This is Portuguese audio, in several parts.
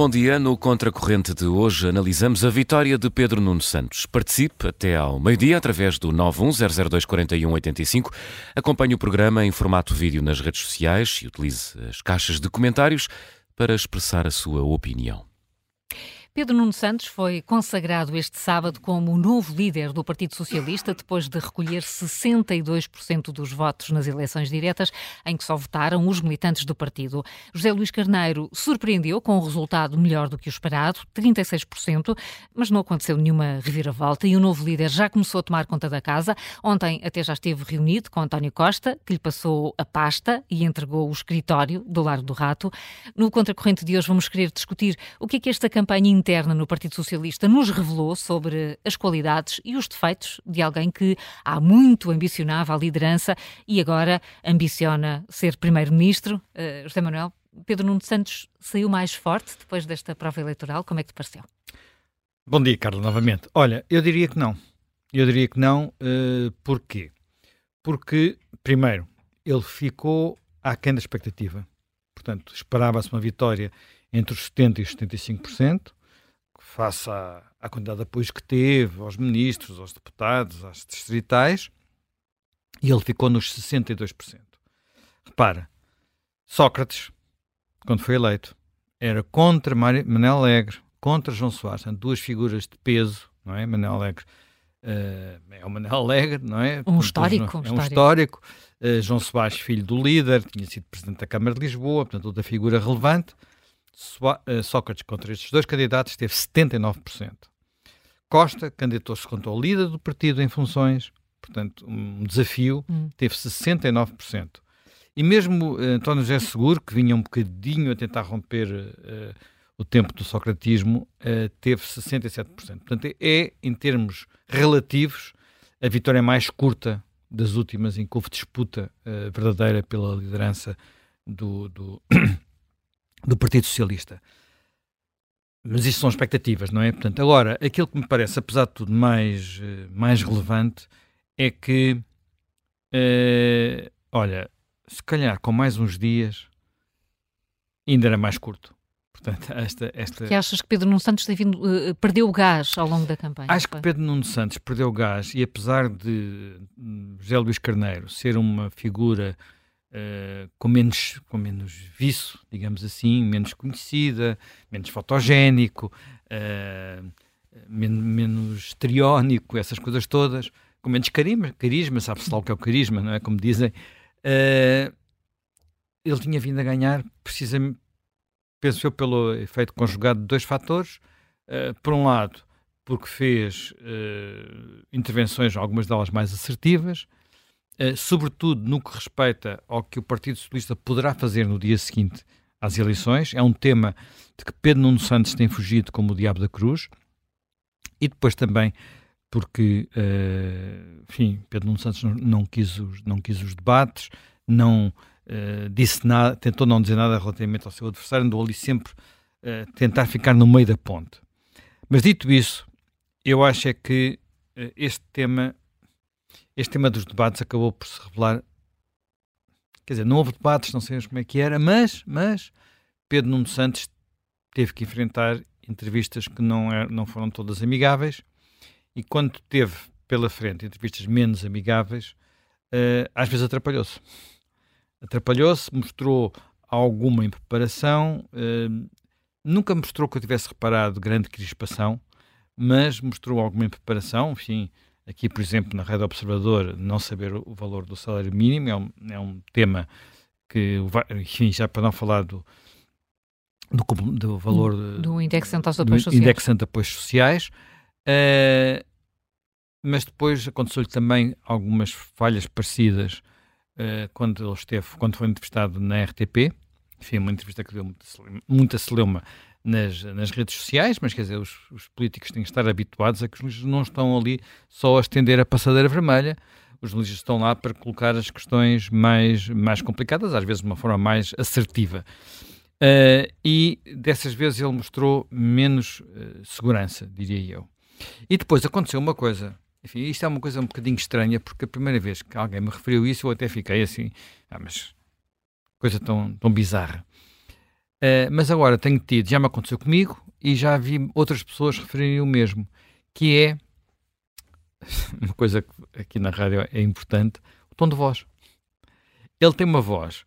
bom dia. No Contracorrente de hoje analisamos a vitória de Pedro Nuno Santos. Participe até ao meio-dia através do 910024185. Acompanhe o programa em formato vídeo nas redes sociais e utilize as caixas de comentários para expressar a sua opinião. Pedro Nuno Santos foi consagrado este sábado como o novo líder do Partido Socialista, depois de recolher 62% dos votos nas eleições diretas, em que só votaram os militantes do partido. José Luís Carneiro surpreendeu com um resultado melhor do que o esperado, 36%, mas não aconteceu nenhuma reviravolta e o novo líder já começou a tomar conta da casa. Ontem até já esteve reunido com António Costa, que lhe passou a pasta e entregou o escritório do Largo do Rato. No Contracorrente de hoje vamos querer discutir o que é que esta campanha interna no Partido Socialista nos revelou sobre as qualidades e os defeitos de alguém que há muito ambicionava a liderança e agora ambiciona ser primeiro-ministro. Uh, José Manuel, Pedro Nuno Santos saiu mais forte depois desta prova eleitoral. Como é que te pareceu? Bom dia, Carlos, novamente. Olha, eu diria que não. Eu diria que não. Uh, porquê? Porque, primeiro, ele ficou aquém da expectativa. Portanto, esperava-se uma vitória entre os 70% e os 75% face à, à quantidade de apoios que teve aos ministros, aos deputados, às distritais, e ele ficou nos 62%. Repara, Sócrates, quando foi eleito, era contra Manel Alegre, contra João Soares, são duas figuras de peso, não é? Manel Alegre uh, é o Manel Alegre, não é? Um histórico. É um histórico. Uh, João Soares, filho do líder, tinha sido presidente da Câmara de Lisboa, portanto, outra figura relevante. Eh, Sócrates contra estes dois candidatos teve 79%. Costa candidatou-se contra o líder do partido em funções, portanto, um desafio, hum. teve 69%. E mesmo uh, António José Seguro, que vinha um bocadinho a tentar romper uh, o tempo do socratismo, uh, teve 67%. Portanto, é, em termos relativos, a vitória mais curta das últimas em que houve disputa verdadeira pela liderança do, do do Partido Socialista. Mas isto são expectativas, não é? Portanto, agora, aquilo que me parece, apesar de tudo, mais, eh, mais relevante é que, uh, olha, se calhar com mais uns dias ainda era mais curto. Portanto, esta, esta... Que achas que Pedro Nuno Santos vindo, uh, perdeu o gás ao longo da campanha? Acho que Pedro Nuno Santos perdeu o gás e apesar de José Luís Carneiro ser uma figura Uh, com, menos, com menos viço, digamos assim, menos conhecida, menos fotogénico, uh, men menos estriónico, essas coisas todas, com menos carisma, carisma sabe-se lá o que é o carisma, não é? Como dizem. Uh, ele tinha vindo a ganhar, precisamente, penso eu, pelo efeito conjugado de dois fatores. por um lado, porque fez intervenções, algumas delas mais assertivas, sobretudo no que respeita ao que o Partido Socialista poderá fazer no dia seguinte às eleições. É um tema de que Pedro Nuno Santos tem fugido como o diabo da cruz. E depois também porque, uh, enfim, Pedro Nuno Santos não, não, quis, os, não quis os debates, não uh, disse nada, tentou não dizer nada relativamente ao seu adversário, andou ali sempre uh, tentar ficar no meio da ponte. Mas dito isso, eu acho é que este tema este tema dos debates acabou por se revelar. Quer dizer, não houve debates, não sabemos como é que era, mas, mas Pedro Nuno Santos teve que enfrentar entrevistas que não, é, não foram todas amigáveis e quando teve pela frente entrevistas menos amigáveis, uh, às vezes atrapalhou-se. Atrapalhou-se, mostrou alguma impreparação, uh, nunca mostrou que eu tivesse reparado grande crispação, mas mostrou alguma impreparação, enfim, aqui, por exemplo, na Rede Observador, não saber o valor do salário mínimo é um, é um tema que, enfim, já para não falar do, do, do valor do indexante aos apoios sociais, indexante apoios sociais uh, mas depois aconteceu-lhe também algumas falhas parecidas uh, quando ele esteve, quando foi entrevistado na RTP, enfim, uma entrevista que deu muita, muita celeuma nas, nas redes sociais, mas quer dizer, os, os, políticos têm que estar habituados a que os jornalistas não estão ali só a estender a passadeira vermelha, os jornalistas estão lá para colocar as questões mais, mais complicadas, às vezes de uma forma mais assertiva. Uh, e dessas vezes ele mostrou menos uh, segurança, diria eu. E depois aconteceu uma coisa, enfim, isto é uma coisa um bocadinho estranha, porque a primeira vez que alguém me referiu isso, eu até fiquei assim, ah, mas coisa tão, tão bizarra. Uh, mas agora tenho tido, já me aconteceu comigo e já vi outras pessoas referirem o mesmo, que é uma coisa que aqui na rádio é importante, o tom de voz. Ele tem uma voz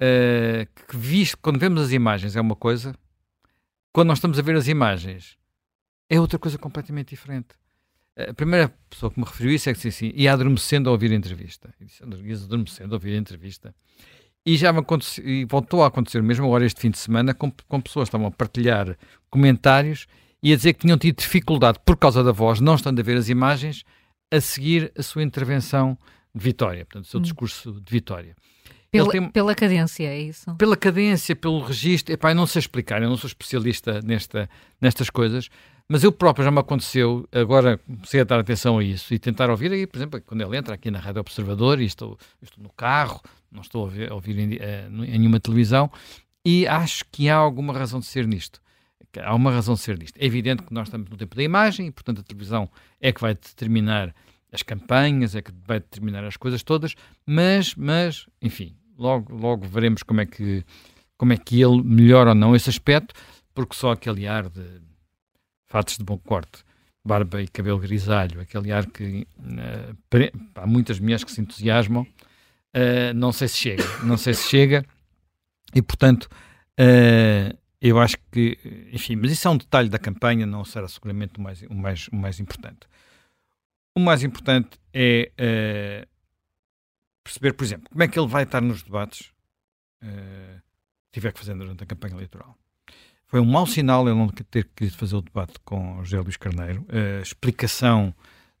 uh, que, visto, quando vemos as imagens, é uma coisa, quando nós estamos a ver as imagens, é outra coisa completamente diferente. A primeira pessoa que me referiu isso é que disse assim, ia adormecendo a ouvir a entrevista. E disse, adormecendo a ouvir a entrevista. E já me aconteceu, e voltou a acontecer mesmo agora este fim de semana, com, com pessoas que estavam a partilhar comentários e a dizer que tinham tido dificuldade por causa da voz, não estando a ver as imagens, a seguir a sua intervenção de vitória, portanto, o seu hum. discurso de vitória. Pela, tem, pela cadência, é isso? Pela cadência, pelo registro. Epá, eu não sei explicar, eu não sou especialista nesta, nestas coisas, mas eu próprio já me aconteceu, agora comecei a dar atenção a isso e tentar ouvir aí, por exemplo, quando ele entra aqui na Rádio Observador e estou, estou no carro, não estou a ouvir, a ouvir em, eh, em nenhuma televisão, e acho que há alguma razão de ser nisto. Há uma razão de ser nisto. É evidente que nós estamos no tempo da imagem e, portanto, a televisão é que vai determinar as campanhas, é que vai determinar as coisas todas, mas, mas enfim, logo, logo veremos como é, que, como é que ele melhora ou não esse aspecto, porque só aquele ar de fatos de bom corte, barba e cabelo grisalho, aquele ar que uh, há muitas mulheres que se entusiasmam, uh, não sei se chega, não sei se chega, e portanto uh, eu acho que, enfim, mas isso é um detalhe da campanha, não será seguramente o mais, o mais, o mais importante. O mais importante é perceber, por exemplo, como é que ele vai estar nos debates uh, tiver que fazer durante a campanha eleitoral. Foi um mau sinal ele não ter querido fazer o debate com José Luís Carneiro. A explicação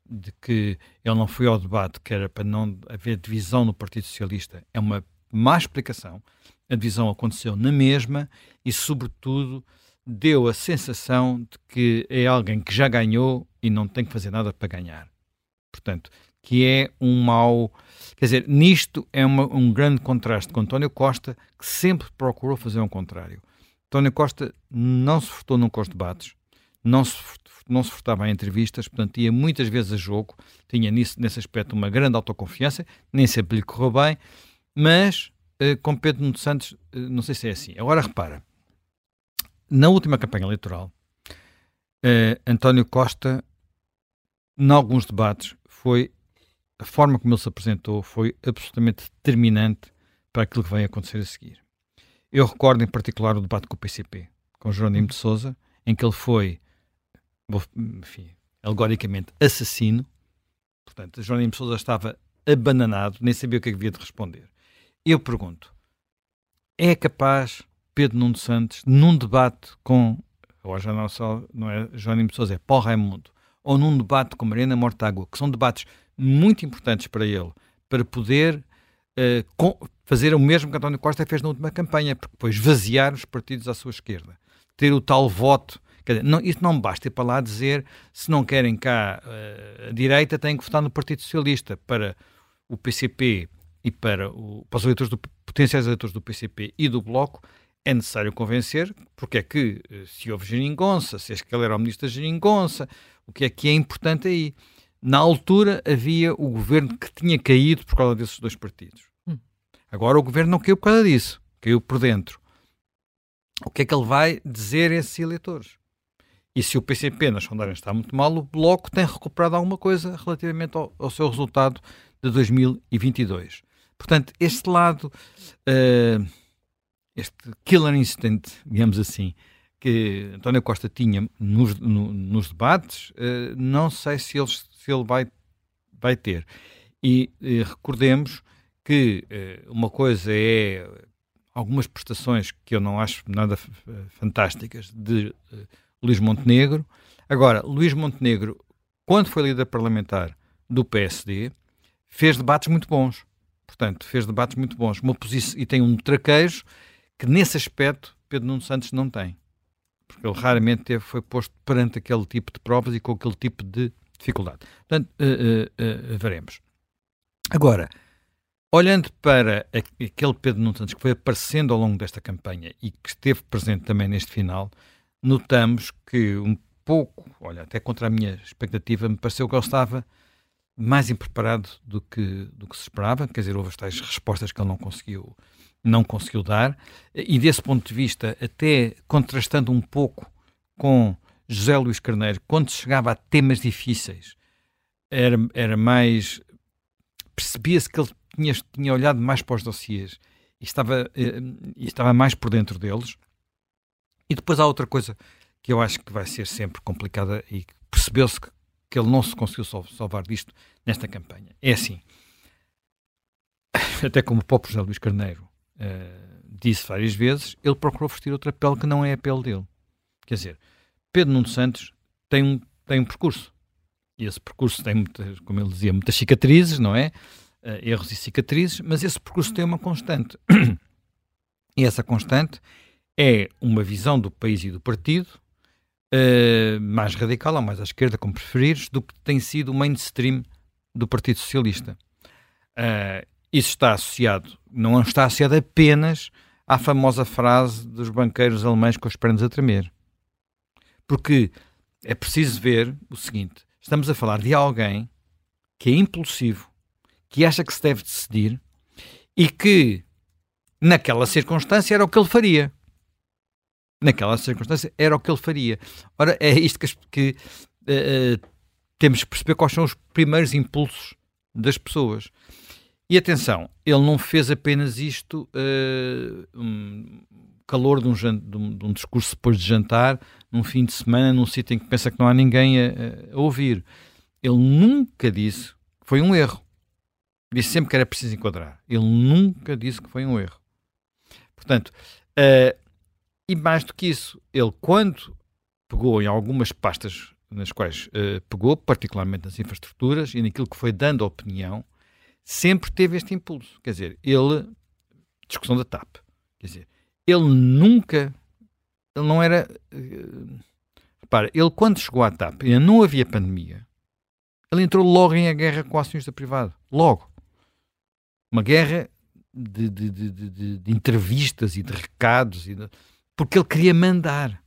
de que ele não foi ao debate, que era para não haver divisão no Partido Socialista, é uma má explicação. A divisão aconteceu na mesma e, sobretudo, deu a sensação de que é alguém que já ganhou e não tem que fazer nada para ganhar. Portanto, que é um mau. Quer dizer, nisto é uma, um grande contraste com António Costa, que sempre procurou fazer um contrário. António Costa não se furtou nunca aos debates, não se, não se furtava em entrevistas, portanto, ia muitas vezes a jogo, tinha nisso, nesse aspecto uma grande autoconfiança, nem sempre lhe correu bem, mas uh, com Pedro Nuno Santos, uh, não sei se é assim. Agora repara, na última campanha eleitoral, uh, António Costa, em alguns debates, foi a forma como ele se apresentou foi absolutamente determinante para aquilo que vai acontecer a seguir. Eu recordo em particular o debate com o PCP, com Jerónimo de Souza, em que ele foi, enfim, alegoricamente assassino. Portanto, Jerónimo de Souza estava abananado, nem sabia o que é havia de responder. Eu pergunto, é capaz Pedro Nuno Santos, num debate com, agora já não, só, não é Jerónimo de Souza, é Paulo Raimundo, ou num debate com Mariana Mortágua, que são debates muito importantes para ele, para poder uh, com, fazer o mesmo que António Costa fez na última campanha, porque depois vaziar os partidos à sua esquerda, ter o tal voto. Quer dizer, não, isso não basta ir para lá dizer se não querem cá uh, a direita, têm que votar no Partido Socialista para o PCP e para, o, para os eleitores do, potenciais eleitores do PCP e do Bloco, é necessário convencer porque é que eh, se houve geringonça, se é que ele era o ministro da geringonça, o que é que é importante aí. Na altura havia o governo que tinha caído por causa desses dois partidos. Agora o governo não caiu por causa disso, caiu por dentro. O que é que ele vai dizer a esses eleitores? E se o PCP nas sondagens está muito mal, o Bloco tem recuperado alguma coisa relativamente ao, ao seu resultado de 2022. Portanto, este lado, uh, este killer instinct, digamos assim, que António Costa tinha nos, no, nos debates, uh, não sei se ele, se ele vai, vai ter. E uh, recordemos que uh, uma coisa é algumas prestações que eu não acho nada fantásticas de Luís Montenegro. Agora, Luís Montenegro, quando foi líder parlamentar do PSD, fez debates muito bons. Portanto, fez debates muito bons. Uma posição, e tem um traquejo que, nesse aspecto, Pedro Nuno Santos não tem porque ele raramente teve, foi posto perante aquele tipo de provas e com aquele tipo de dificuldade. Portanto, uh, uh, uh, veremos. Agora, olhando para aquele Pedro Nuno Santos que foi aparecendo ao longo desta campanha e que esteve presente também neste final, notamos que um pouco, olha, até contra a minha expectativa, me pareceu que ele estava mais impreparado do que, do que se esperava, quer dizer, houve as tais respostas que ele não conseguiu não conseguiu dar, e desse ponto de vista, até contrastando um pouco com José Luís Carneiro, quando chegava a temas difíceis, era, era mais. percebia-se que ele tinha, tinha olhado mais para os dossiês e estava, eh, e estava mais por dentro deles. E depois há outra coisa que eu acho que vai ser sempre complicada e percebeu-se que, que ele não se conseguiu salvar disto nesta campanha. É assim, até como o próprio José Luís Carneiro uh, disse várias vezes, ele procurou vestir outra pele que não é a pele dele. Quer dizer, Pedro Nuno Santos tem um, tem um percurso. E esse percurso tem, muitas, como ele dizia, muitas cicatrizes, não é? Uh, erros e cicatrizes, mas esse percurso tem uma constante. e essa constante é uma visão do país e do partido uh, mais radical ou mais à esquerda, como preferires, do que tem sido o mainstream do Partido Socialista. Uh, isso está associado, não está associado apenas à famosa frase dos banqueiros alemães com as pernas a tremer. Porque é preciso ver o seguinte: estamos a falar de alguém que é impulsivo, que acha que se deve decidir e que, naquela circunstância, era o que ele faria. Naquela circunstância, era o que ele faria. Ora, é isto que, que uh, temos que perceber quais são os primeiros impulsos das pessoas. E atenção, ele não fez apenas isto, uh, um calor de um, de, um, de um, discurso depois de jantar, num fim de semana, num sítio em que pensa que não há ninguém a, a, ouvir. Ele nunca disse foi um erro. Disse sempre que era preciso enquadrar. Ele nunca disse que foi um erro. Portanto, uh, e mais do que isso, ele quando pegou em algumas pastas nas quais uh, pegou, particularmente nas infraestruturas e naquilo que foi dando opinião, sempre teve este impulso. Quer dizer, ele. Discussão da TAP. Quer dizer, ele nunca. Ele não era. Uh, repara, ele quando chegou à TAP, ainda não havia pandemia, ele entrou logo em a guerra com o acionista privado. Logo. Uma guerra de, de, de, de entrevistas e de recados, e porque ele queria mandar.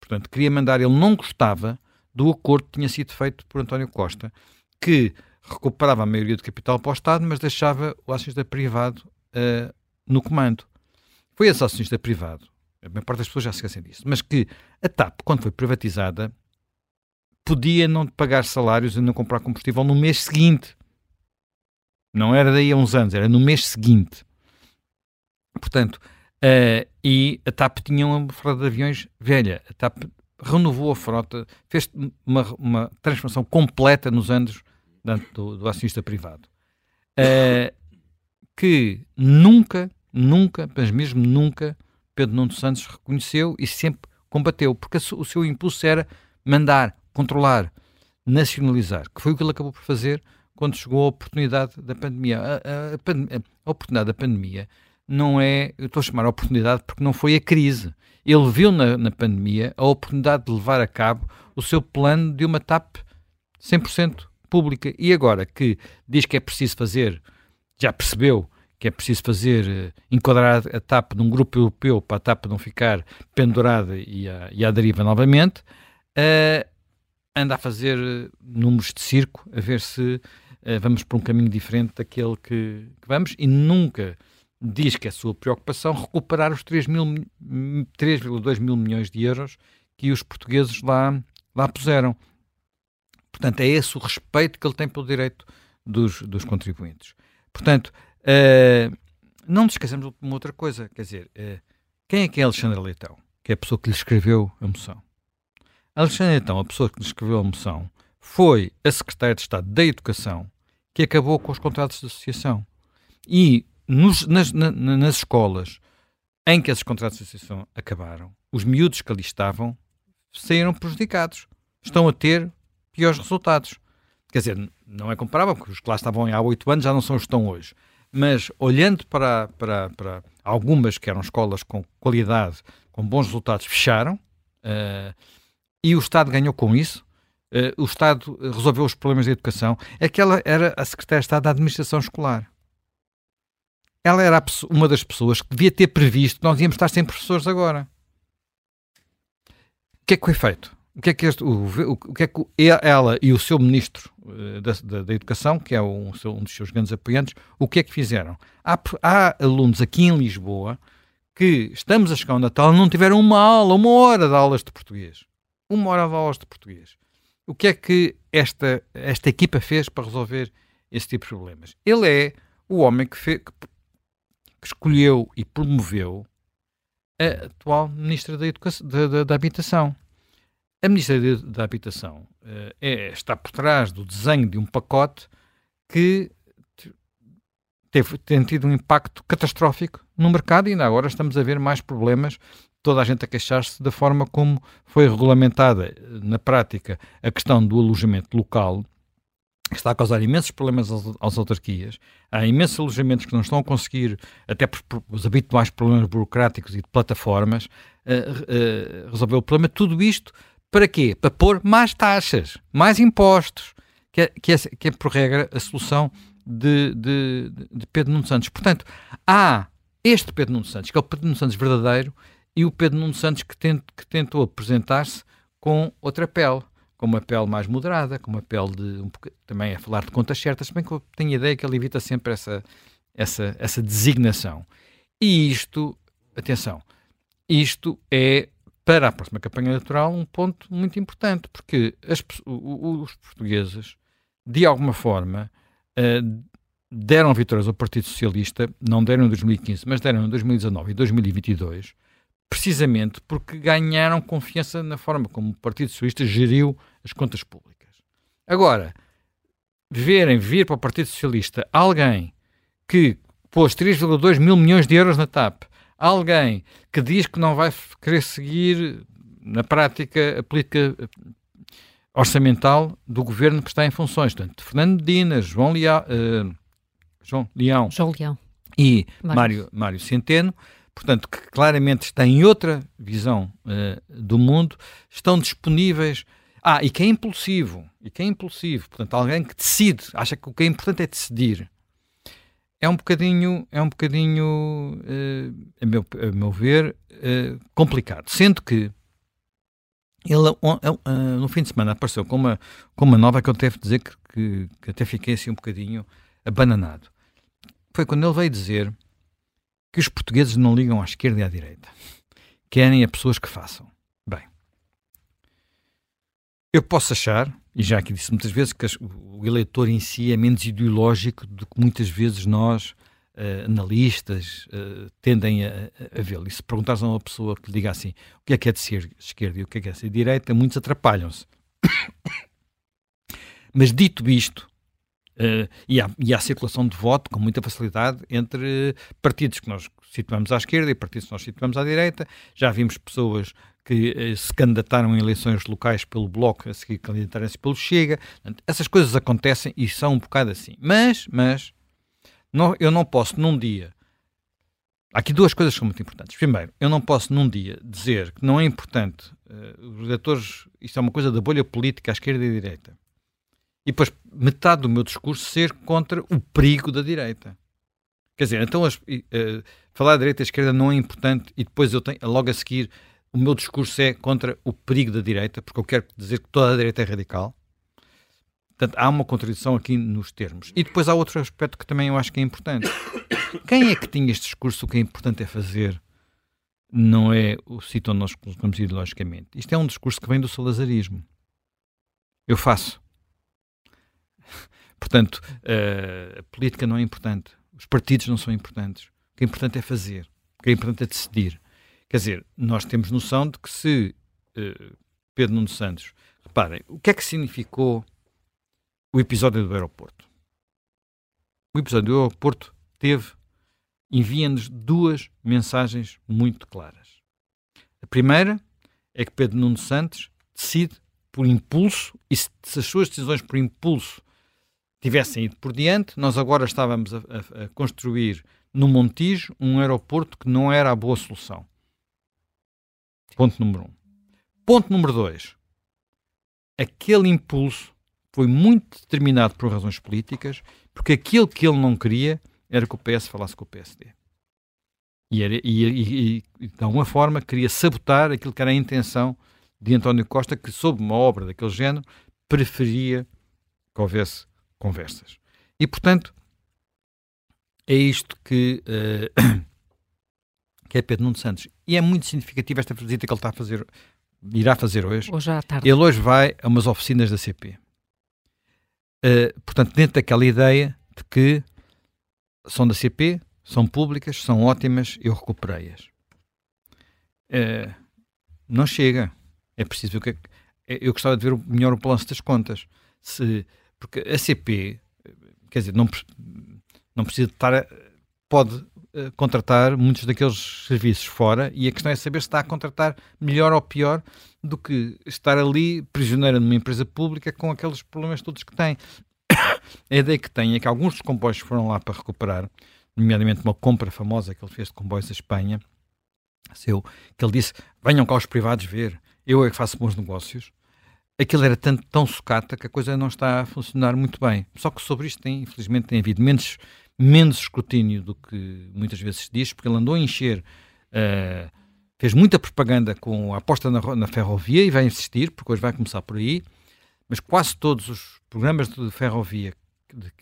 Portanto, queria mandar. Ele não gostava do acordo que tinha sido feito por António Costa, que recuperava a maioria do capital para o Estado, mas deixava o acionista privado uh, no comando. Foi esse acionista privado, a maior parte das pessoas já se esquecem disso, mas que a TAP, quando foi privatizada, podia não pagar salários e não comprar combustível no mês seguinte. Não era daí a uns anos, era no mês seguinte. Portanto, uh, e a TAP tinha uma frota de aviões velha. A TAP renovou a frota, fez uma, uma transformação completa nos anos do, do acionista privado, uh, que nunca, nunca, mas mesmo nunca, Pedro Nuno Santos reconheceu e sempre combateu, porque o seu impulso era mandar, controlar, nacionalizar, que foi o que ele acabou por fazer quando chegou a oportunidade da pandemia. A, a, a, oportunidade da pandemia não é, eu estou a chamar a oportunidade porque não foi a crise. Ele viu na, na pandemia a oportunidade de levar a cabo o seu plano de uma TAP 100% pública. E agora que diz que é preciso fazer, já percebeu que é preciso fazer, uh, enquadrar a TAP num grupo europeu para a TAP não ficar pendurada e a, e a deriva novamente, uh, anda a fazer uh, números de circo, a ver se vamos por um caminho diferente daquele que, que, vamos, e nunca diz que é a sua preocupação recuperar os 3,2 mil milhões de euros que os portugueses lá, lá puseram. Portanto, é esse o respeito que ele tem pelo direito dos, dos contribuintes. Portanto, uh, não nos esqueçamos de uma outra coisa, quer dizer, uh, quem é que é Alexandre Leitão? Que é a pessoa que lhe escreveu a moção. Alexandre Leitão, a pessoa que lhe escreveu a moção, foi a secretária de Estado da Educação que acabou com os contratos de associação. E nos, nas, na, nas escolas em que esses contratos de associação acabaram, os miúdos que ali estavam saíram prejudicados. Estão a ter piores resultados. Quer dizer, não é comparável, porque os que lá estavam há oito anos já não são os que estão hoje. Mas olhando para, para, para algumas que eram escolas com qualidade, com bons resultados, fecharam uh, e o Estado ganhou com isso. Uh, o Estado resolveu os problemas da educação. Aquela era a Secretária de Estado da Administração Escolar. Ela era uma das pessoas que devia ter previsto que nós íamos estar sem professores agora. O que é que foi feito? o que é que, este, o, o, que, é que ela e o seu ministro uh, da, da, da, Educação, que é um, um, dos seus grandes apoiantes, o que é que fizeram? Há, há, alunos aqui em Lisboa que estamos a chegar ao Natal não tiveram uma aula, uma hora de aulas de português. Uma hora de aulas de português. O que é que esta, esta equipa fez para resolver esse tipo de problemas? Ele é o homem que, fez, que, escolheu e promoveu a atual Ministra da, Educação, da, da, da Habitação. A Ministra da Habitação uh, é, está por trás do desenho de um pacote que teve, tem tido um impacto catastrófico no mercado e ainda agora estamos a ver mais problemas, toda a gente a queixar-se da forma como foi regulamentada eh, na prática a questão do alojamento local, que está a causar imensos problemas às, autarquias. Há imensos alojamentos que não estão a conseguir, até por, por os habituais problemas burocráticos e de plataformas, uh, uh, resolver o problema. Tudo isto para quê? Para pôr mais taxas, mais impostos, que é, que é, que é por regra a solução de, de, de Pedro Nuno Santos. Portanto, há este Pedro Nuno Santos, que é o Pedro Nuno Santos verdadeiro, e o Pedro Nuno Santos que, tent, que tentou apresentar-se com outra pele, com uma pele mais moderada, com uma pele de um, também a falar de contas certas, bem que eu tenho a ideia que ele evita sempre essa, essa, essa designação. E isto, atenção, isto é para a próxima campanha eleitoral um ponto muito importante, porque as, os portugueses, de alguma forma, uh, deram vitórias ao Partido Socialista, não deram em 2015, mas deram em 2019 e 2022, precisamente porque ganharam confiança na forma como o Partido Socialista geriu as contas públicas. Agora, verem vir para o Partido Socialista alguém que pôs 3,2 mil milhões de euros na TAP, alguém que diz que não vai querer seguir na prática a política orçamental do governo que está em funções. Portanto, Fernando Medina, João, Leal, uh, João Leão, João Leão. e Mário, Mário Centeno, portanto, que claramente têm outra visão uh, do mundo, estão disponíveis. Ah, e que é impulsivo, e que é impulsivo, portanto, alguém que decide, acha que o que é importante é decidir. É um bocadinho, é um bocadinho, uh, a, meu, a meu ver, uh, complicado. Sendo que ele, no fim de semana, apareceu com uma, com uma nova que eu devo dizer que, que, que até fiquei assim um bocadinho abananado. Foi quando ele veio dizer que os portugueses não ligam à esquerda e à direita. Querem a pessoas que façam. Bem, eu posso achar, e já aqui disse muitas vezes, que o eleitor em si é menos ideológico do que muitas vezes nós uh, analistas uh, tendem a, a vê-lo. E se perguntares a uma pessoa que lhe diga assim o que é que é de ser esquerda e o que é que é de ser direita, muitos atrapalham-se. Mas dito isto, uh, e, há, e há circulação de voto com muita facilidade entre partidos que nós situamos à esquerda e partidos que nós situamos à direita. Já vimos pessoas que se candidataram em eleições locais pelo Bloco, a seguir candidatarem-se pelo Chega. Essas coisas acontecem e são um bocado assim. Mas, mas, não, eu não posso num dia. Há aqui duas coisas que são muito importantes. Primeiro, eu não posso num dia dizer que não é importante uh, os eleitores, isto é uma coisa da bolha política à esquerda e à direita, e depois metade do meu discurso ser contra o perigo da direita. Quer dizer, então as, uh, falar da direita e da esquerda não é importante e depois eu tenho, logo a seguir, o meu discurso é contra o perigo da direita, porque eu quero dizer que toda a direita é radical. Portanto, há uma contradição aqui nos termos. E depois há outro aspecto que também eu acho que é importante. Quem é que tinha este discurso? O que é importante é fazer, não é o sítio onde nós colocamos ideologicamente. Isto é um discurso que vem do salazarismo. Eu faço. Portanto, a política não é importante. Os partidos não são importantes. O que é importante é fazer. O que é importante é decidir. Quer dizer, nós temos noção de que se uh, Pedro Nuno Santos. Reparem, o que é que significou o episódio do aeroporto. O episódio do aeroporto teve, envia-nos duas mensagens muito claras. A primeira é que Pedro Nuno Santos decide por impulso, e se as suas decisões por impulso tivessem ido por diante, nós agora estávamos a, a, a construir no Montijo um aeroporto que não era a boa solução. Ponto número um. Ponto número dois. Aquele impulso foi muito determinado por razões políticas, porque aquilo que ele não queria era que o PS falasse com o PSD. E, era, e, e, e de alguma forma queria sabotar aquilo que era a intenção de António Costa, que, sob uma obra daquele género, preferia que houvesse conversas. E, portanto, é isto que, uh, que é Pedro Nuno Santos. E é muito significativa esta visita que ele está a fazer, irá fazer hoje. Hoje à tarde. Ele hoje vai a umas oficinas da CP. Uh, eh, portanto, dentro daquela ideia de que são da CP, são públicas, são ótimas, eu recuperei-as. Uh, não chega. É preciso que eu gostava de ver melhor o balanço das contas. Se, porque a CP, quer dizer, não, não precisa estar, pode uh, contratar muitos daqueles serviços fora e a questão é saber se está a contratar melhor ou pior do que estar ali prisioneira numa empresa pública com aqueles problemas todos que tem. a ideia que tem é que alguns dos comboios foram lá para recuperar, nomeadamente uma compra famosa que ele fez de comboios à Espanha, seu, que ele disse: venham cá os privados ver, eu é que faço bons negócios. Aquilo era tanto, tão sucata que a coisa não está a funcionar muito bem. Só que sobre isto, tem, infelizmente, tem havido menos, menos escrutínio do que muitas vezes se diz, porque ele andou a encher, uh, fez muita propaganda com a aposta na, na ferrovia e vai insistir, porque hoje vai começar por aí, mas quase todos os programas de ferrovia de, de,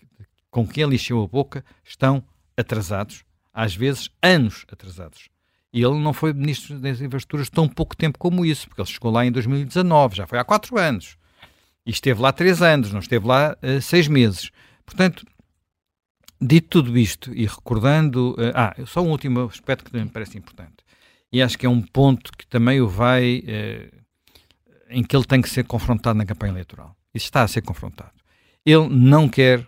com que ele encheu a boca estão atrasados, às vezes anos atrasados. E ele não foi ministro das Infraestruturas tão pouco tempo como isso, porque ele chegou lá em 2019, já foi há quatro anos. E esteve lá três anos, não esteve lá uh, seis meses. Portanto, dito tudo isto e recordando. Uh, ah, só um último aspecto que também me parece importante. E acho que é um ponto que também o vai. Uh, em que ele tem que ser confrontado na campanha eleitoral. Isso está a ser confrontado. Ele não quer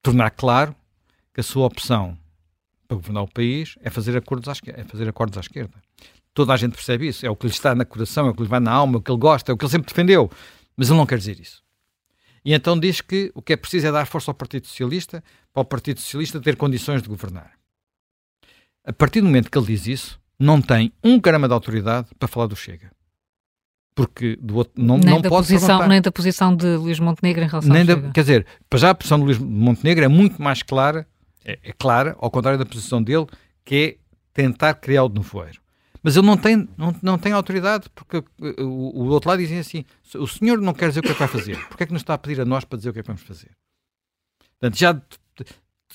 tornar claro que a sua opção para governar o país é fazer acordos à esquerda. É fazer acordos à esquerda. Toda a gente percebe isso. É o que lhe está na coração, é o que lhe vai na alma, é o que ele gosta, é o que ele sempre defendeu. Mas ele não quer dizer isso. E então diz que o que é preciso é dar força ao Partido Socialista para o Partido Socialista ter condições de governar. A partir do momento que ele diz isso, não tem um caramba de autoridade para falar do Chega. Porque do outro, não, nem não da pode posição, Nem da posição de Luís Montenegro em relação nem ao da, Chega. Quer dizer, para já a posição de Luís Montenegro é muito mais clara é, é clara, ao contrário da posição dele, que é tentar criar o nevoeiro. Mas ele não tem, não, não tem autoridade, porque o, o outro lado dizem assim: o senhor não quer dizer o que é que vai fazer, porque é que nos está a pedir a nós para dizer o que é que vamos fazer? Portanto, já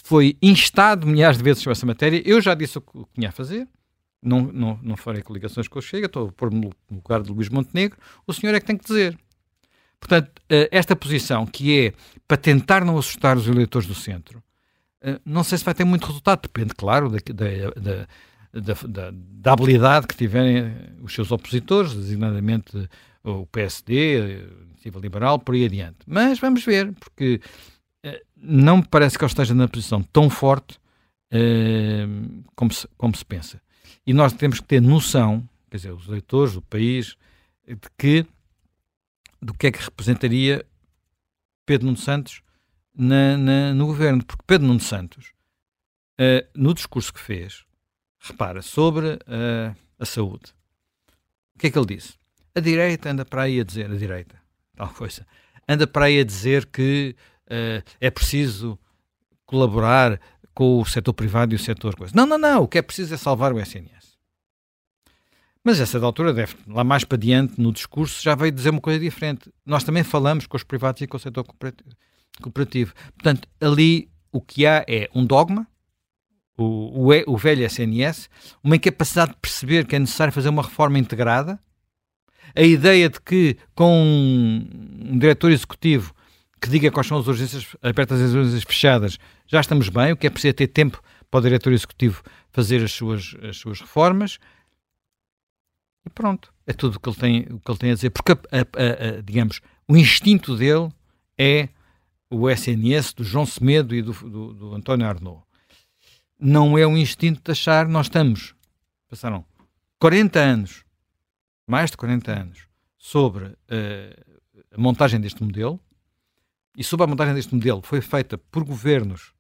foi instado milhares de vezes sobre essa matéria. Eu já disse o que tinha a fazer, não, não, não farei coligações com o Chega, estou a pôr-me no lugar de Luís Montenegro. O senhor é que tem que dizer. Portanto, eh, esta posição, que é para tentar não assustar os eleitores do centro, eh, não sei se vai ter muito resultado, depende, claro, da, da, da, da, habilidade que tiverem os seus opositores, designadamente o PSD, a Iniciativa Liberal, por aí adiante. Mas vamos ver, porque eh, não me parece que ele esteja na posição tão forte eh, como, se, como se pensa. E nós temos que ter noção, quer dizer, os eleitores, o país, de que do que é que representaria Pedro Nuno Santos na, na, no governo, porque Pedro Nuno Santos, uh, no discurso que fez, repara, sobre uh, a saúde, o que é que ele disse? A direita anda para aí a dizer, a direita, tal coisa, anda para aí a dizer que uh, é preciso colaborar com o setor privado e o setor coisa. Não, não, não, o que é preciso é salvar o SNS. Mas essa da altura deve, lá mais para diante, no discurso, já veio dizer uma coisa diferente. Nós também falamos com os privados e com o setor cooperativo. Portanto, ali o que há é um dogma, o, o, o velho SNS, uma incapacidade de perceber que é necessário fazer uma reforma integrada, a ideia de que com um, um diretor executivo que diga quais são as urgências abertas e as urgências fechadas, já estamos bem, o que é preciso é ter tempo para o diretor executivo fazer as suas, as suas reformas. E pronto, é tudo o que ele tem, o que ele tem a dizer, porque, a, a, a, digamos, o instinto dele é o SNS do João Semedo e do, do, do António Arnaud. Não é um instinto de achar, nós estamos, passaram 40 anos, mais de 40 anos, sobre uh, a montagem deste modelo, e sobre a montagem deste modelo foi feita por governos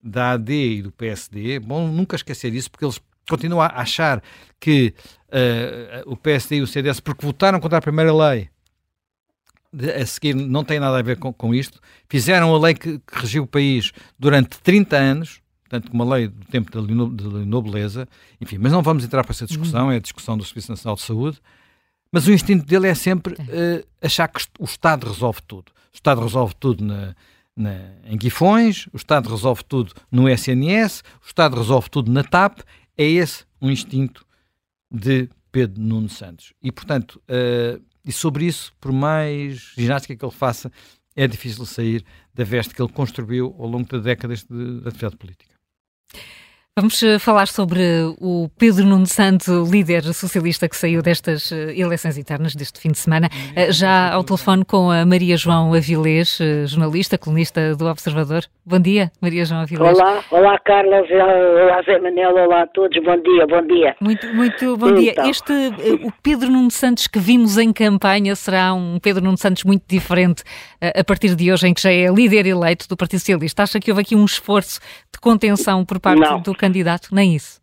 da AD e do PSD, bom nunca esquecer isso, porque eles continuam a achar que uh, o PSD e o CDS, porque votaram contra a primeira lei, a seguir não tem nada a ver com, com isto. Fizeram a lei que, que, regiu o país durante 30 anos, portanto, uma lei do tempo da nobreza, enfim, mas não vamos entrar para essa discussão, é a discussão do Serviço Nacional de Saúde. Mas o instinto dele é sempre uh, achar que o Estado resolve tudo. O Estado resolve tudo na, na, em Guifões, o Estado resolve tudo no SNS, o Estado resolve tudo na TAP. É esse um instinto de Pedro Nuno Santos. E, portanto, uh, e sobre isso, por mais ginástica que ele faça, é difícil sair da veste que ele construiu ao longo de décadas de, de atividade política. Vamos eh, falar sobre o Pedro Nuno Santo, líder socialista que saiu destas eh, eleições internas deste fim de semana. Eh, já ao telefone com a Maria João Avilés, jornalista, colunista do Observador. Bom dia, Maria João Avilés. Olá, olá Carlos, olá Zé Manel, olá a todos, bom dia, bom dia. Muito, muito bom dia. Então. Este, o Pedro Nuno Santos que vimos em campanha será um Pedro Nuno Santos muito diferente a partir de hoje, em que já é líder eleito do Partido Socialista. Acha que houve aqui um esforço de contenção por parte Não. do candidato? Candidato, nem isso.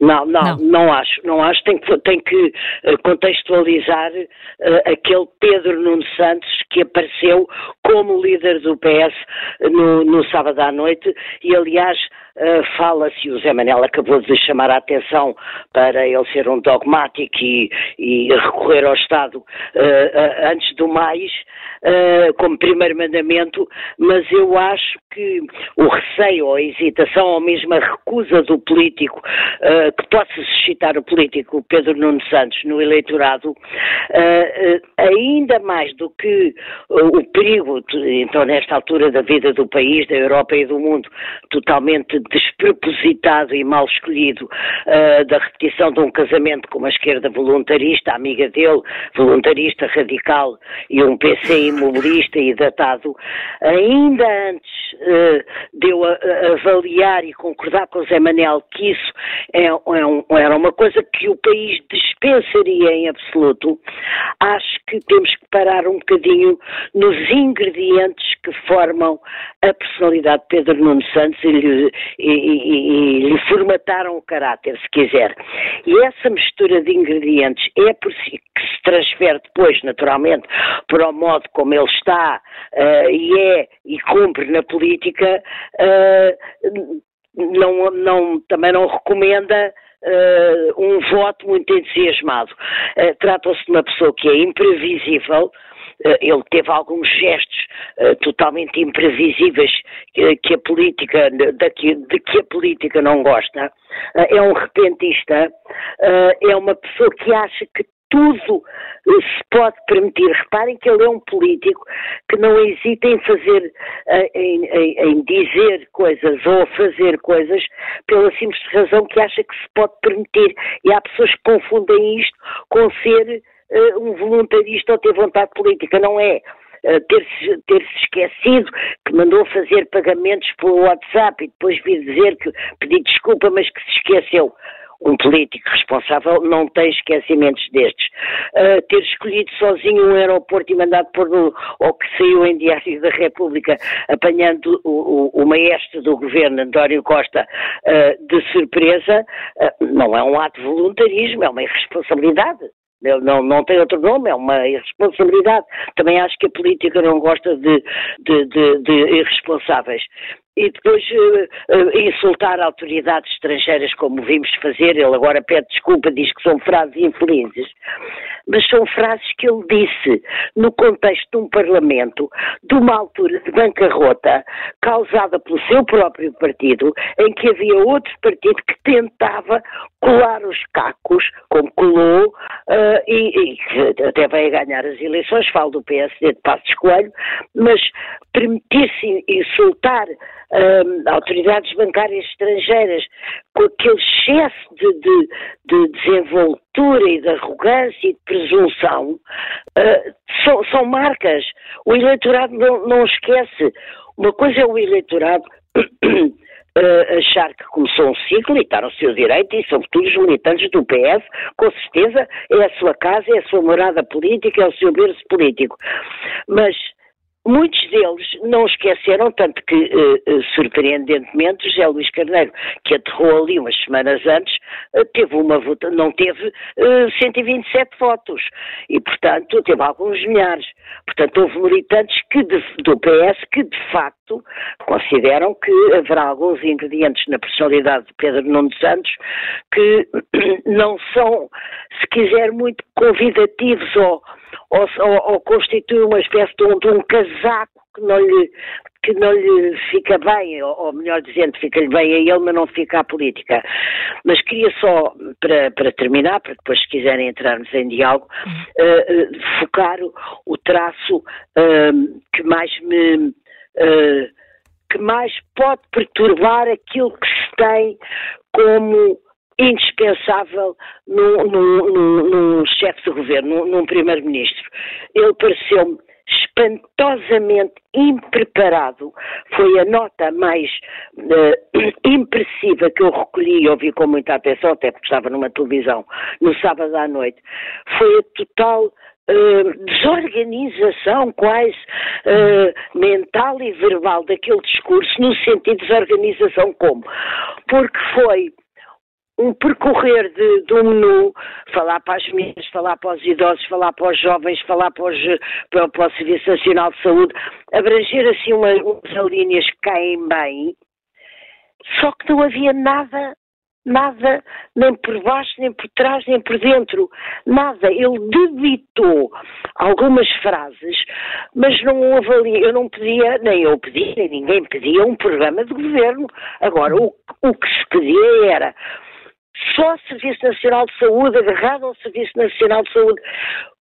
Não, não, não, não, acho, não acho. Tem que, tem que eh, contextualizar uh, aquele Pedro Nuno Santos que apareceu como líder do PS no, no sábado à noite e, aliás, uh, fala-se, o Zé Manel acabou de chamar a atenção para ele ser um dogmático e, e recorrer ao Estado uh, antes do mais, como primeiro mandamento, mas eu acho que o receio ou a hesitação ou mesmo a recusa do político que possa suscitar o político Pedro Nuno Santos no eleitorado, ainda mais do que o perigo, então nesta altura da vida do país, da Europa e do mundo, totalmente despropositado e mal escolhido, da repetição de um casamento com uma esquerda voluntarista, amiga dele, voluntarista radical e um PC imobilista e datado, ainda antes uh, de eu avaliar e concordar com o Zé Manel que isso é, é um, era uma coisa que o país dispensaria em absoluto, acho que temos que parar um bocadinho nos ingredientes que formam a personalidade de Pedro Nuno Santos e lhe, e, e, e lhe formataram o caráter, se quiser. E essa mistura de ingredientes é por si que se transfere depois, naturalmente, para o modo como ele está uh, e é e cumpre na política, uh, não, não, também não recomenda Uh, um voto muito entusiasmado. Uh, Trata-se de uma pessoa que é imprevisível, uh, ele teve alguns gestos totalmente imprevisíveis que a política, de que, de que a política não gosta. é um repentista, é uma pessoa que acha que tudo se pode permitir. Reparem que ele é um político que não hesita em fazer, eh, em, em, em, dizer coisas ou fazer coisas pela simples razão que acha que se pode permitir. E há pessoas que confundem isto com ser uh, um voluntarista ou ter vontade política. Não é. Uh, ter-se ter esquecido que mandou fazer pagamentos pelo WhatsApp e depois vir dizer que pedi desculpa, mas que se esqueceu um político responsável não tem esquecimentos destes. Uh, ter escolhido sozinho um aeroporto e mandado pôr no, ou que saiu em Diário da República, apanhando o, o, o maestro do governo, António Costa, uh, de surpresa, uh, não é um ato de voluntarismo, é uma irresponsabilidade. Não, não tem outro nome, é uma irresponsabilidade. Também acho que a política não gosta de, de, de, de irresponsáveis e depois uh, insultar autoridades estrangeiras como vimos fazer, ele agora pede desculpa, diz que são frases infelizes, mas são frases que ele disse no contexto de um parlamento, de uma altura de bancarrota causada pelo seu próprio partido, em que havia outro partido que tentava colar os cacos, como colou, uh, e, e até a ganhar as eleições, falo do PSD de Passos Coelho, mas permitir-se insultar autoridades bancárias estrangeiras com aquele excesso de, de, de, desenvoltura e de arrogância e de presunção, uh, são, são, marcas. O eleitorado não, não esquece. Uma coisa é o eleitorado. Uh, achar que começou um ciclo e está no seu direito, e sobretudo os militantes do PS, com certeza é a sua casa, é a sua morada política, é o seu berço político. Mas Muitos deles não esqueceram, tanto que, uh, surpreendentemente, José Luís Carneiro, que aterrou ali umas semanas antes, uh, teve uma vota, não teve uh, 127 votos e, portanto, teve alguns milhares. Portanto, houve militantes que de, do PS que, de facto, consideram que haverá alguns ingredientes na personalidade de Pedro Nuno Santos que não são, se quiser, muito convidativos ou, ou, ou, ou constituem uma espécie de um, de um casaco que não lhe, que não lhe fica bem, ou, ou melhor dizendo, fica-lhe bem a ele, mas não fica à política. Mas queria só, para, para terminar, para depois, se quiserem entrarmos em diálogo, uh, uh, focar o, o traço uh, que mais me. que mais pode perturbar aquilo que se tem como indispensável num, num, num, num chefe de governo, num, primeiro-ministro. Ele pareceu-me espantosamente impreparado. Foi a nota mais uh, impressiva que eu recolhi e ouvi com muita atenção, até porque estava numa televisão, no sábado à noite. Foi a total Uh, desorganização quase uh, mental e verbal daquele discurso, no sentido de desorganização como? Porque foi um percorrer de, de, um menu, falar para as mulheres, falar para os idosos, falar para os jovens, falar para, os, para, para o Serviço Nacional de Saúde, abranger assim uma, umas linhas que caem bem, só que não havia nada, nada, nem por baixo, nem por trás, nem por dentro, nada. Ele debitou algumas frases, mas não houve ali, eu não pedia, nem eu pedia, nem ninguém pedia um programa de governo. Agora, o, o que se pedia era só Serviço Nacional de Saúde, agarrado ao Serviço Nacional de Saúde,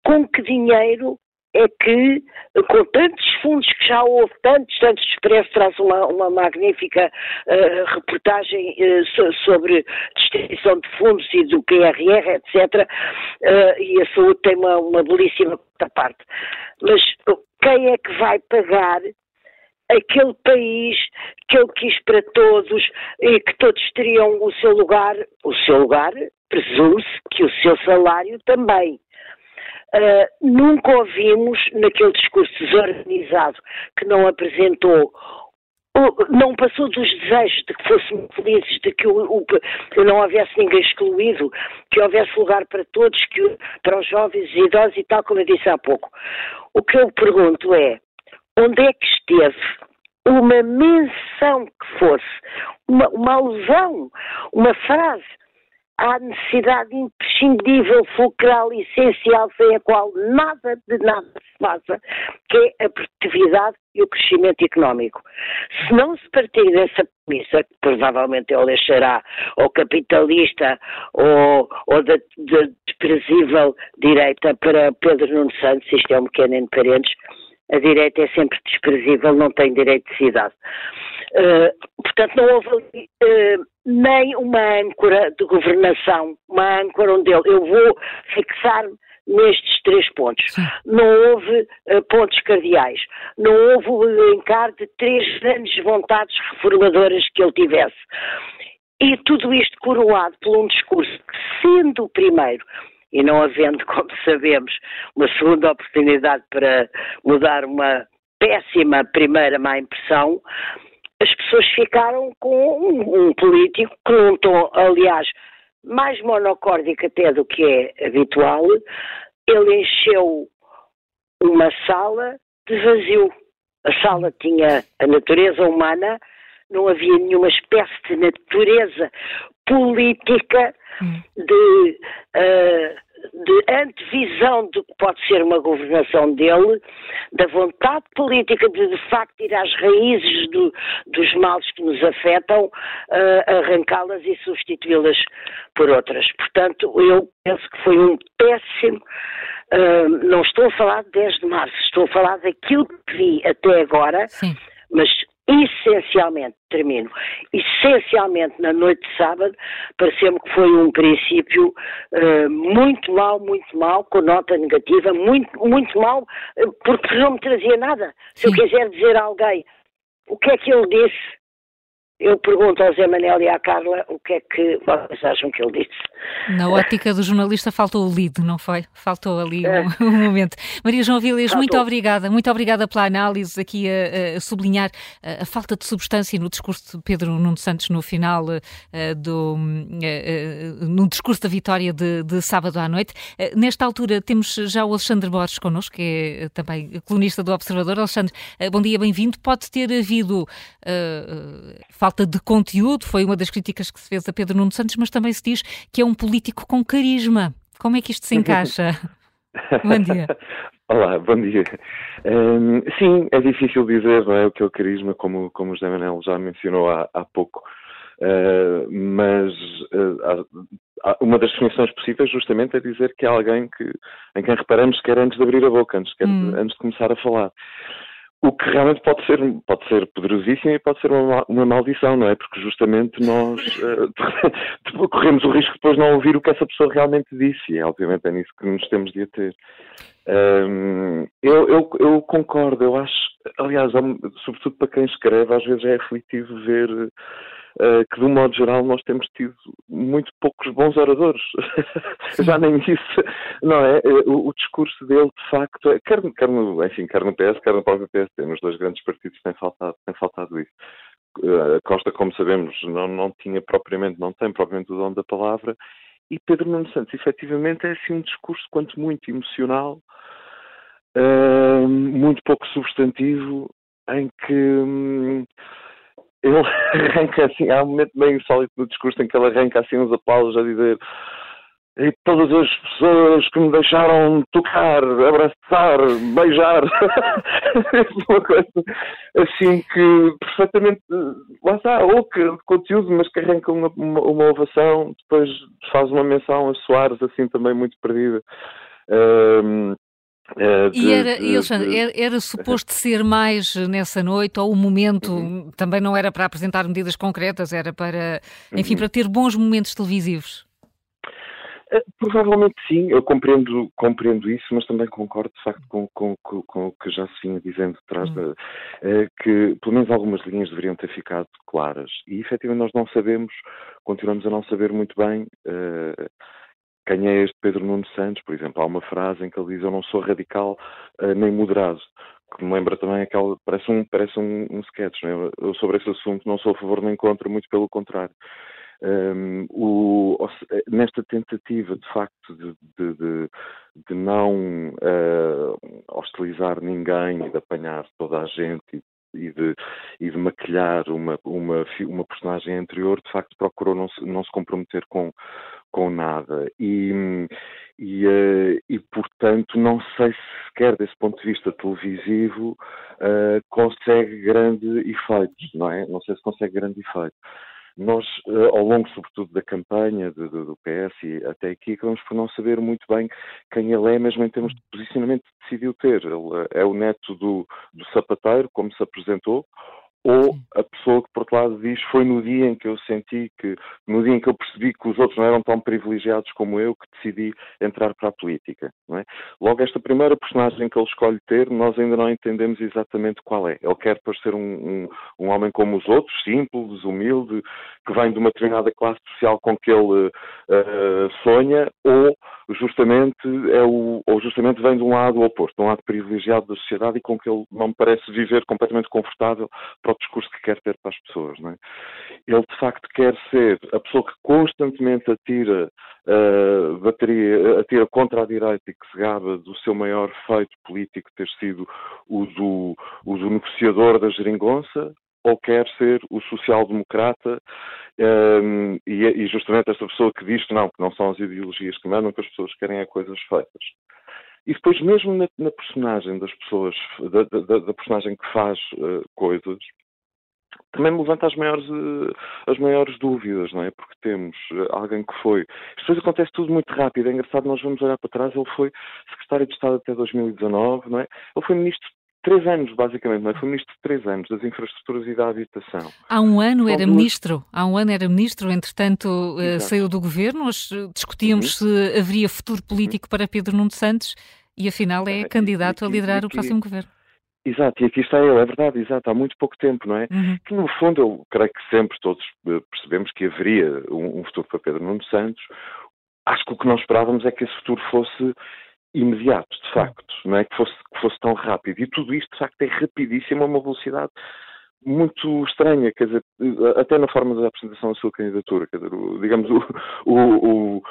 com que dinheiro é que, com tantos fundos que já houve, tantos, tantos, Expresso traz uma, uma magnífica uh, reportagem uh, so, sobre distribuição de fundos e do QRR, etc. Uh, e a saúde tem uma, uma belíssima parte. Mas quem é que vai pagar aquele país que ele quis para todos e que todos teriam o seu lugar, o seu lugar, presume-se que o seu salário também. Uh, nunca ouvimos naquele discurso desorganizado que não apresentou não passou dos desejos de que fôssemos felizes, de que, o, o, não houvesse ninguém excluído, que houvesse lugar para todos, que, para os jovens e idosos e tal, como eu disse há pouco. O que eu pergunto é, onde é que esteve uma menção que fosse, uma, uma alusão, uma frase à necessidade imprescindível, fulcral, essencial, sem a qual nada de nada se passa, que é a produtividade e o crescimento económico. Se não se partir dessa premissa, que provavelmente ele deixará ou capitalista ou, ou da, desprezível direita para Pedro Nuno Santos, isto é um pequeno entre parentes, a direita é sempre desprezível, não tem direito de cidade. Uh, portanto, não houve uh, nem uma âncora de governação, uma âncora onde ele, eu vou fixar-me nestes três pontos. Sim. Não houve uh, pontos cardeais, não houve o encar de três grandes vontades reformadoras que ele tivesse. E tudo isto coroado por um discurso que, sendo o primeiro e não havendo, como sabemos, uma segunda oportunidade para mudar uma péssima primeira má impressão, as pessoas ficaram com um, um político que num tom, aliás, mais monocórdico até do que é habitual, ele encheu uma sala de vazio. A sala tinha a natureza humana, não havia nenhuma espécie de natureza política hum. de uh, de antevisão do que pode ser uma governação dele, da vontade política de de facto ir às raízes do, dos males que nos afetam, uh, arrancá-las e substituí-las por outras. Portanto, eu penso que foi um péssimo. Uh, não estou a falar de 10 de março, estou a falar daquilo que vi até agora, Sim. mas essencialmente, termino, essencialmente na noite de sábado, pareceu-me que foi um princípio uh, muito mau, muito mau, com nota negativa, muito, muito mau, uh, porque não me trazia nada. Se eu quiser dizer a alguém o que é que ele disse, eu pergunto ao Zé Manel e à Carla o que é que vocês acham que ele disse. Na ótica do jornalista faltou o lead, não foi? Faltou ali é. um, um, momento. Maria João Vilhas, muito obrigada, muito obrigada pela análise aqui a, a sublinhar a, a, falta de substância no discurso de Pedro Nuno Santos no final uh, do uh, no discurso da vitória de, de sábado à noite. Uh, nesta altura temos já o Alexandre Borges connosco, que é também colunista do Observador. Alexandre, bom dia, bem-vindo. Pode ter havido falta de conteúdo, foi uma das críticas que se fez a Pedro Nuno Santos, mas também se diz que é um político com carisma. Como é que isto se encaixa? bom dia. Olá, bom dia. Um, sim, é difícil dizer não é, o que é o carisma, como, como o José Manel já mencionou há, há pouco. Uh, mas uh, uma das definições possíveis justamente é dizer que é alguém que, em quem reparamos quer antes de abrir a boca, antes, quer, hum. antes de começar a falar. O que realmente pode ser, pode ser poderosíssimo e pode ser uma, uma maldição, não é? Porque justamente nós uh, corremos o risco de depois não ouvir o que essa pessoa realmente disse e obviamente é nisso que nos temos de ater. Um, eu, eu, eu, concordo, eu acho, aliás, sobretudo para quem escreve, às vezes é aflitivo ver que, de um modo geral, nós temos tido muito poucos bons oradores. Já nem isso, não é? Eh, o, o, discurso dele, de facto, é, quer, quer, no, enfim, quer no PS, quer no próprio PSD, nos dois grandes partidos tem faltado, tem faltado isso. Uh, Costa, como sabemos, não, não tinha propriamente, não tem propriamente o dom da palavra, e Pedro Nuno Santos, efetivamente, é assim um discurso quanto muito emocional, uh, muito pouco substantivo, em que hum, ele arranca assim, há um momento meio insólito no discurso em que ele arranca assim uns aplausos a dizer e todas as pessoas que me deixaram tocar, abraçar, beijar. uma coisa assim que perfeitamente, lá está, ou que conteúdo, mas que arranca uma, uma, uma ovação, depois faz uma menção a Soares assim também muito perdida. Um, Uh, de, e era, de, Alexandre, de... Era, era, suposto ser mais nessa noite, ou o momento uhum. também não era para apresentar medidas concretas, era para, enfim, uhum. para ter bons momentos televisivos? Eh, provavelmente sim, eu compreendo, compreendo isso, mas também concordo de facto com, com, com, com o que já se vinha dizendo atrás, uhum. de, que pelo menos algumas linhas deveriam ter ficado claras. E efetivamente nós não sabemos, continuamos a não saber muito bem. Quem é este Pedro Nuno Santos, por exemplo, há uma frase em que ele diz eu não sou radical uh, nem moderado, que me lembra também aquela, parece um, parece um, um sketch, é? eu sobre esse assunto não sou a favor nem contra, muito pelo contrário. Um, o, nesta tentativa, de facto, de, de, de, de não uh, hostilizar ninguém e de apanhar toda a gente e e de, e de maquilhar uma, uma, uma personagem anterior, de facto procurou não se, não se comprometer com, com nada. E, e, uh, e, portanto, não sei se sequer desse ponto de vista televisivo uh, consegue grande efeito, não é? Não sei se consegue grande efeito. Nós, uh, ao longo, sobretudo, da campanha do, do, PS e até aqui, acabamos por não saber muito bem quem ele é, mesmo em termos de posicionamento decidiu ter. Ele é o neto do, do sapateiro, como se apresentou, ou a pessoa que, por outro lado, diz foi no dia em que eu senti que, no dia em que eu percebi que os outros não eram tão privilegiados como eu, que decidi entrar para a política. É? Logo, esta primeira personagem que ele escolhe ter, nós ainda não entendemos exatamente qual é. Ele quer parecer um, um, um homem como os outros, simples, humilde, que vem de uma determinada classe social com que ele uh, sonha, ou justamente é o, ou justamente vem de um lado oposto, de um lado privilegiado da sociedade e com que ele não me parece viver completamente confortável para discurso que quer ter para as pessoas. Não é? Ele de facto quer ser a pessoa que constantemente atira uh, bateria, atira contra a direita e que se gaba do seu maior feito político ter sido o do, o do negociador da geringonça, ou quer ser o social-democrata um, e, e, justamente esta pessoa que diz que não, que não são as ideologias que mandam, que as pessoas querem é coisas feitas. E depois, mesmo na, na personagem das pessoas, da, da, da personagem que faz uh, coisas, também me levanta as maiores, uh, as maiores dúvidas, não é? Porque temos uh, alguém que foi. Depois acontece tudo muito rápido. É engraçado, nós vamos olhar para trás. Ele foi secretário de Estado até 2019, não é? Ele foi ministro três anos, basicamente, não é? Foi ministro de três anos das infraestruturas e da habitação. Há um ano era ministro, há um ano era ministro, entretanto uh, saiu do governo, nós discutíamos uhum. se haveria futuro político uhum. para Pedro Nuno Santos e afinal é candidato a liderar o próximo governo. Exato, e aqui está ele, é verdade, exato, há muito pouco tempo, não é? Uhum. Que no fundo eu creio que sempre todos eh, percebemos que haveria um, um futuro para Pedro Nuno Santos, acho que o que não esperávamos é que esse futuro fosse imediato, de facto, não é que fosse, que fosse tão rápido. E tudo isto, de facto, é rapidíssimo, a uma velocidade muito estranha, quer dizer, até na forma da apresentação da sua candidatura, quer dizer, o, digamos, o, o, o,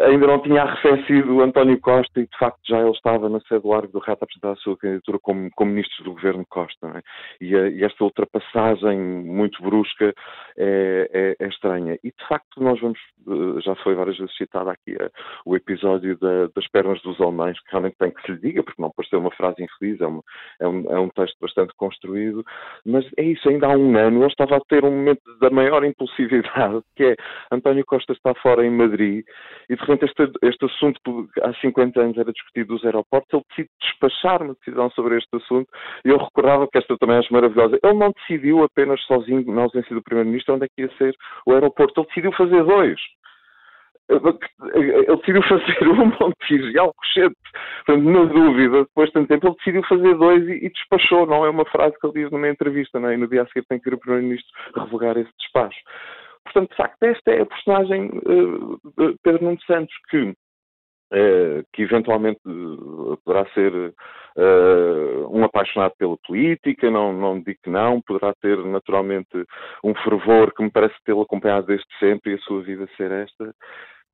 ainda não tinha arrefecido António Costa e de facto já ele estava na sede do Largo do Rato a apresentar a sua candidatura como, como ministro do governo Costa, é? e, a, e, esta ultrapassagem muito brusca é, é, é, estranha. E de facto nós vamos, eh, já foi várias vezes citado aqui eh, o episódio da, das pernas dos alemães, que realmente tem que se lhe diga, porque não pareceu uma frase infeliz, é, uma, é, um, é um texto bastante construído, mas é isso, ainda há um ano, ele estava a ter um momento da maior impulsividade, que é António Costa está fora em Madrid e de repente este, este assunto há 50 anos era discutido dos aeroportos, ele decide despachar uma decisão sobre este assunto e eu recordava que esta também acho maravilhosa. Ele não decidiu apenas sozinho, na ausência do Primeiro-Ministro, onde é que ia ser o aeroporto, ele decidiu fazer dois ele decidiu fazer um Montijo e Alcochete. Portanto, na dúvida, depois de tanto tempo, ele decidiu fazer dois e, e, despachou. Não é uma frase que ele diz numa entrevista, não é? E no dia a seguir tem que ir o Primeiro-Ministro revogar esse despacho. Portanto, de facto, esta é a personagem uh, de Pedro Nuno Santos que, uh, que eventualmente uh, poderá ser um apaixonado pela política, não, não digo que não, poderá ter naturalmente um fervor que me parece tê-lo acompanhado desde sempre e a sua vida ser esta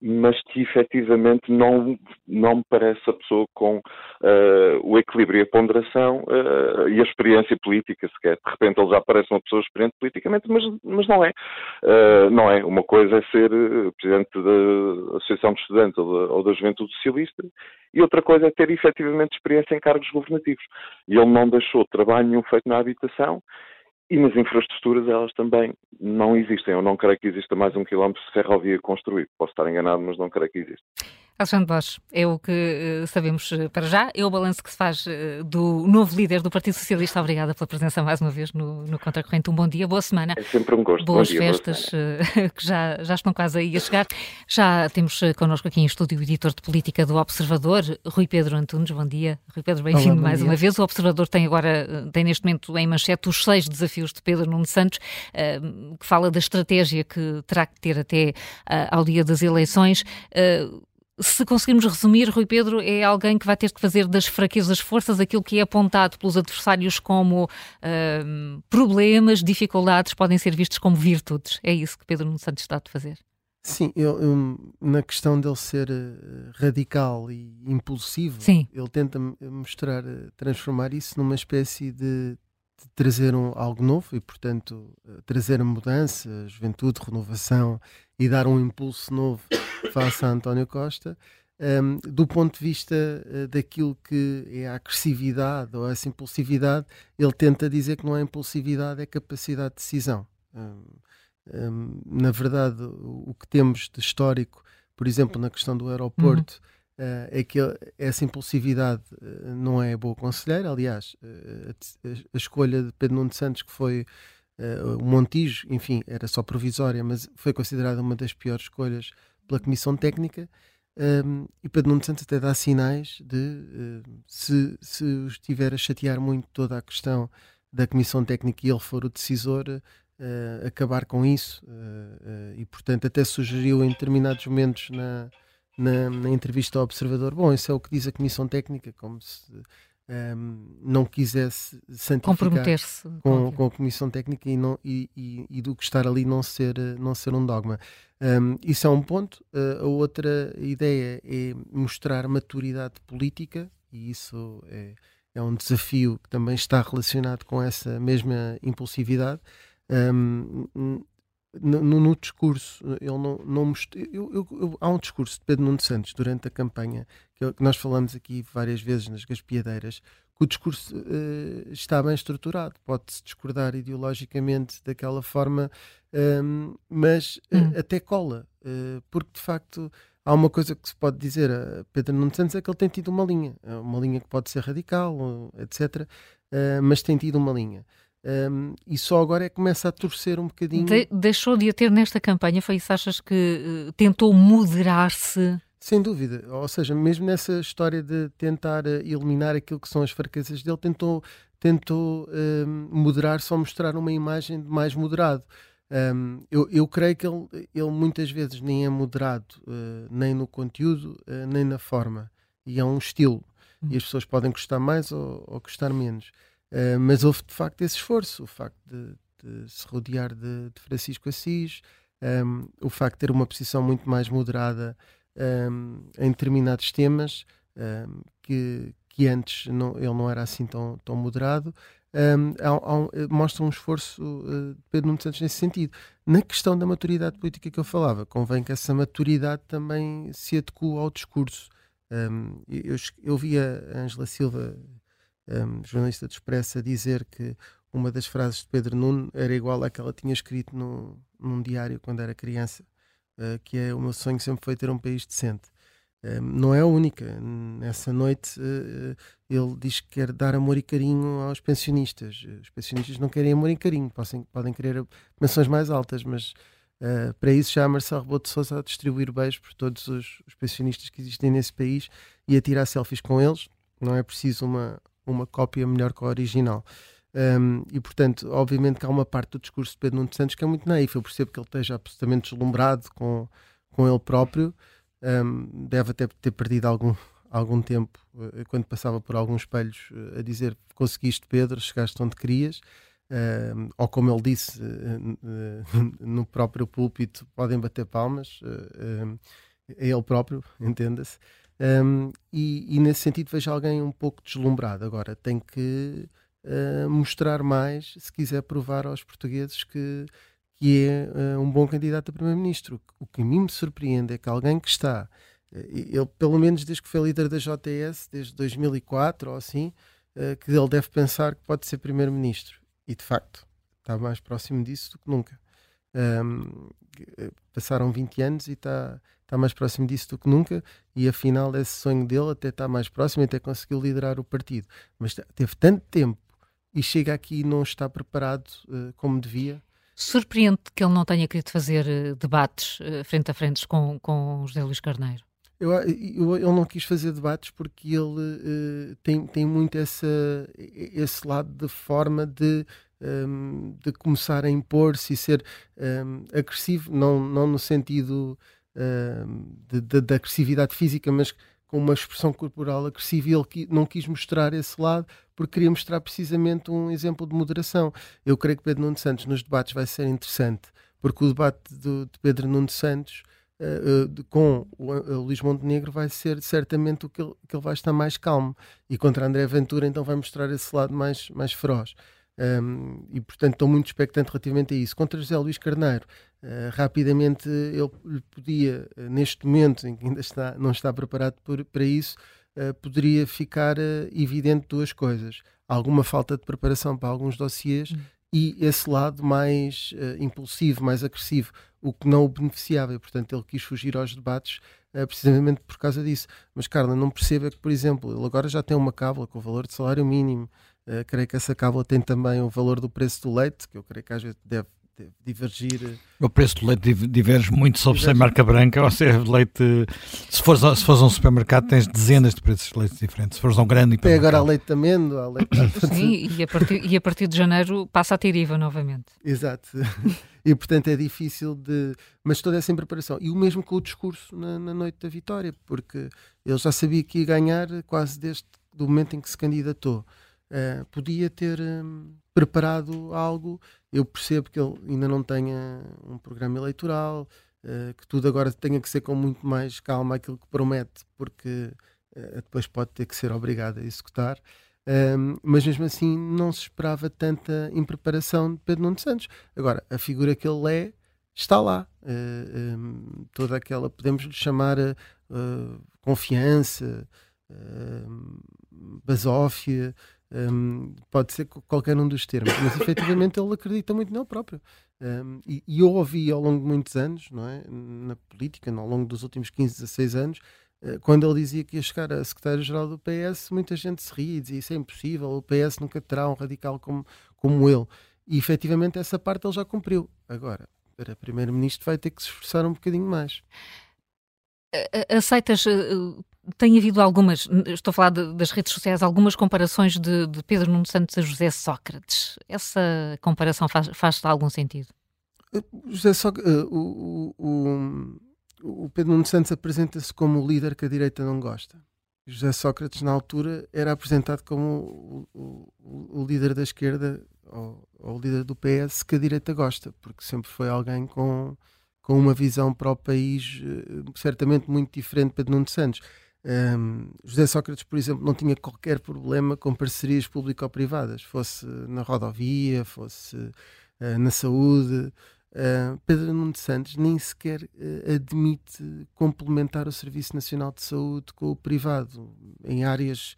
mas que efetivamente não, não me parece a pessoa com uh, o equilíbrio e a ponderação uh, e a experiência política sequer. De repente ele já parece uma pessoa experiente politicamente, mas, mas não é. Uh, não é. Uma coisa é ser presidente da Associação de Estudantes ou da, ou da Juventude Socialista e outra coisa é ter efetivamente experiência em cargos governativos. E ele não deixou trabalho nenhum feito na habitação e nas infraestruturas elas também não existem. Eu não creio que exista mais um quilómetro de ferrovia construído. Posso estar enganado, mas não creio que exista. Alexandre Bosch, é o que uh, sabemos uh, para já. É o balanço que se faz uh, do novo líder do Partido Socialista. Obrigada pela presença mais uma vez no, no Contracorrente. Um bom dia, boa semana. É sempre um gosto. Boas dia, festas boa que já, já estão quase aí a chegar. Já temos connosco aqui em estúdio o editor de política do Observador, Rui Pedro Antunes. Bom dia. Rui Pedro, bem-vindo mais dia. uma vez. O Observador tem agora, tem neste momento em manchete os seis desafios de Pedro Nuno Santos, que fala da estratégia que terá que ter até ao dia das eleições se conseguirmos resumir, Rui Pedro é alguém que vai ter que fazer das fraquezas forças aquilo que é apontado pelos adversários como uh, problemas, dificuldades, podem ser vistos como virtudes. É isso que Pedro Nuno Santos está a fazer. Sim, eu, eu, na questão dele ser uh, radical e impulsivo, Sim. ele tenta mostrar, uh, transformar isso numa espécie de, de trazer um, algo novo e, portanto, uh, trazer a mudança, juventude, renovação e dar um impulso novo face a António Costa. Um, do ponto de vista uh, daquilo que é a agressividade ou essa impulsividade, ele tenta dizer que não é impulsividade, é capacidade de decisão. Um, um, na verdade, o, o, que temos de histórico, por exemplo, na questão do aeroporto, uhum. Uh, é que essa impulsividade uh, não é boa conselheira. Aliás, a, a, escolha de Pedro Nuno Santos, que foi o Montijo, enfim, era só provisória, mas foi considerada uma das piores escolhas pela Comissão Técnica um, e Pedro Nuno Santos até dá sinais de uh, se, se estiver a chatear muito toda a questão da Comissão Técnica e ele for o decisor, uh, acabar com isso uh, e portanto até sugeriu em determinados momentos na, na, na, entrevista ao Observador, bom, isso é o que diz a Comissão Técnica, como se um, não quisesse santificar com, com a Comissão Técnica e, não, e, e, e, do que estar ali não ser, não ser um dogma. Um, isso é um ponto. Uh, a outra ideia é mostrar maturidade política, e isso é, é um desafio que também está relacionado com essa mesma impulsividade. Um, no, no, discurso, ele não, não mostrou. Eu, eu, eu, há um discurso de Pedro Nuno Santos durante a campanha, que, nós falamos aqui várias vezes nas gaspiadeiras, que o discurso uh, está bem estruturado, pode-se discordar ideologicamente daquela forma, um, mas uh, até cola, uh, porque de facto há uma coisa que se pode dizer a Pedro Nuno Santos é que ele tem tido uma linha, uma linha que pode ser radical, etc., mas tem tido uma linha. Um, e só agora é que começa a torcer um bocadinho. De deixou de a ter nesta campanha, foi isso? Achas que uh, tentou moderar-se? Sem dúvida, ou seja, mesmo nessa história de tentar uh, eliminar aquilo que são as fraquezas dele, tentou, tentou uh, moderar-se ou mostrar uma imagem de mais moderado. Um, eu, eu, creio que ele, ele, muitas vezes nem é moderado, uh, nem no conteúdo, nem na forma. E é um estilo. E as pessoas podem gostar mais ou, ou gostar menos. Uh, mas houve de facto esse esforço, o facto de, de se rodear de, de Francisco Assis, um, o facto de ter uma posição muito mais moderada um, em determinados temas, que, que antes não, ele não era assim tão, tão moderado um, há, há, eh, mostra um esforço uh, de Pedro Nuno Santos nesse sentido. Na questão da maturidade política que eu falava, convém que essa maturidade também se adeque ao discurso. Um, eu, eu vi a Ângela Silva, um, jornalista de Expressa, dizer que uma das frases de Pedro Nuno era igual à que ela tinha escrito no, num diário quando era criança, uh, que é o meu sonho sempre foi ter um país decente não é a única. Nessa noite eh, ele diz que quer dar amor e carinho aos pensionistas. Os pensionistas não querem amor e carinho, podem, podem querer pensões mais altas, mas uh, para isso já Marcelo Rebelo de Sousa a distribuir beijos por todos os, os, pensionistas que existem nesse país e a tirar selfies com eles. Não é preciso uma, uma cópia melhor que a original. Um, e portanto, obviamente que há uma parte do discurso de Pedro Nuno Santos que é muito naif. Eu percebo que ele esteja absolutamente deslumbrado com, com ele próprio um, deve até ter perdido algum, algum tempo uh, quando passava por alguns espelhos uh, a dizer conseguiste Pedro, chegaste onde querias uh, ou como ele disse no próprio púlpito podem bater palmas a ele próprio, entenda-se um, e, e, nesse sentido vejo alguém um pouco deslumbrado agora tem que mostrar mais se quiser provar aos portugueses que que é uh, um bom candidato a primeiro-ministro. O que a mim me surpreende é que alguém que está, uh, ele pelo menos desde que foi líder da JTS, desde 2004 ou assim, uh, que ele deve pensar que pode ser primeiro-ministro. E de facto, está mais próximo disso do que nunca. Um, passaram 20 anos e está, está mais próximo disso do que nunca, e afinal esse sonho dele até está mais próximo, até conseguiu liderar o partido. Mas teve tanto tempo e chega aqui e não está preparado como devia Surpreende que ele não tenha querido fazer eh, debates uh, frente a frente com, com José Luís Carneiro. Eu, eu, ele não quis fazer debates porque ele uh, tem, tem muito essa, esse lado de forma de, um, ehm, de começar a impor-se e ser um, ehm, agressivo, não, não no sentido de, de, de, agressividade física, mas com uma expressão corporal agressiva e ele não quis mostrar esse lado porque queria mostrar precisamente um exemplo de moderação. Eu creio que Pedro Nuno Santos nos debates vai ser interessante, porque o debate do, de Pedro Nuno Santos uh, uh, com o, uh, Luís Montenegro vai ser certamente o que ele, que ele vai estar mais calmo e contra André Ventura então vai mostrar esse lado mais, mais feroz. Um, e portanto estou muito expectante relativamente a isso. Contra José Luís Carneiro, uh, rapidamente ele podia, uh, neste momento em que ainda está, não está preparado por, para isso, uh, poderia ficar evidente duas coisas: alguma falta de preparação para alguns dossiês hum. e esse lado mais impulsivo, mais agressivo, o que não o beneficiava. E, portanto, ele quis fugir aos debates precisamente por causa disso. Mas Carla, não perceba que, por exemplo, ele agora já tem uma cábula com o valor de salário mínimo. Uh, creio que essa cábula tem também o valor do preço do leite, que eu creio que às vezes deve, deve divergir. Eh, o preço do leite diverge muito sobre se é marca branca ou se é leite. Se fores, se fores a um supermercado, tens dezenas de preços de leite diferentes. Se fores a um grande Tem agora a leite de amêndoa, leite Sim, e a, partir, e a partir de janeiro passa a ter IVA novamente. Exato. E portanto é difícil de. Mas toda essa preparação. E o mesmo com o discurso na, na noite da vitória, porque ele já sabia que ia ganhar quase desde o momento em que se candidatou uh, podia ter um, preparado algo. Eu percebo que ele ainda não tenha um programa eleitoral, uh, que tudo agora tenha que ser com muito mais calma aquilo que promete, porque uh, depois pode ter que ser obrigado a executar. Um, mas mesmo assim não se esperava tanta impreparação de Pedro Nuno Santos. Agora, a figura que ele é está lá. Um, toda aquela, podemos lhe chamar confiança, uh, basófia, um, pode ser qualquer um dos termos, mas efetivamente ele acredita muito nele próprio. Um, e, e, eu ouvi ao longo de muitos anos, não é? na política, ao longo dos últimos 15, 16 anos, uh, quando ele dizia que ia chegar a secretário-geral do PS, muita gente se ria e dizia isso é impossível, o PS nunca terá um radical como, como ele. E efetivamente essa parte ele já cumpriu. Agora, para primeiro-ministro vai ter que se esforçar um bocadinho mais. Aceitas tem havido algumas, estou a falar de, das redes sociais, algumas comparações de, de, Pedro Nuno Santos a José Sócrates. Essa comparação faz, faz algum sentido? José só o, o, o Pedro Nuno Santos apresenta-se como o líder que a direita não gosta. José Sócrates, na altura, era apresentado como o, o, o líder da esquerda ou, ou, o líder do PS que a direita gosta, porque sempre foi alguém com, com uma visão para o país certamente muito diferente Pedro Nuno Santos. Um, José Sócrates, por exemplo, não tinha qualquer problema com parcerias público-privadas, fosse na rodovia, fosse uh, na saúde. Uh, Pedro Nuno Santos nem sequer uh, admite complementar o Serviço Nacional de Saúde com o privado em áreas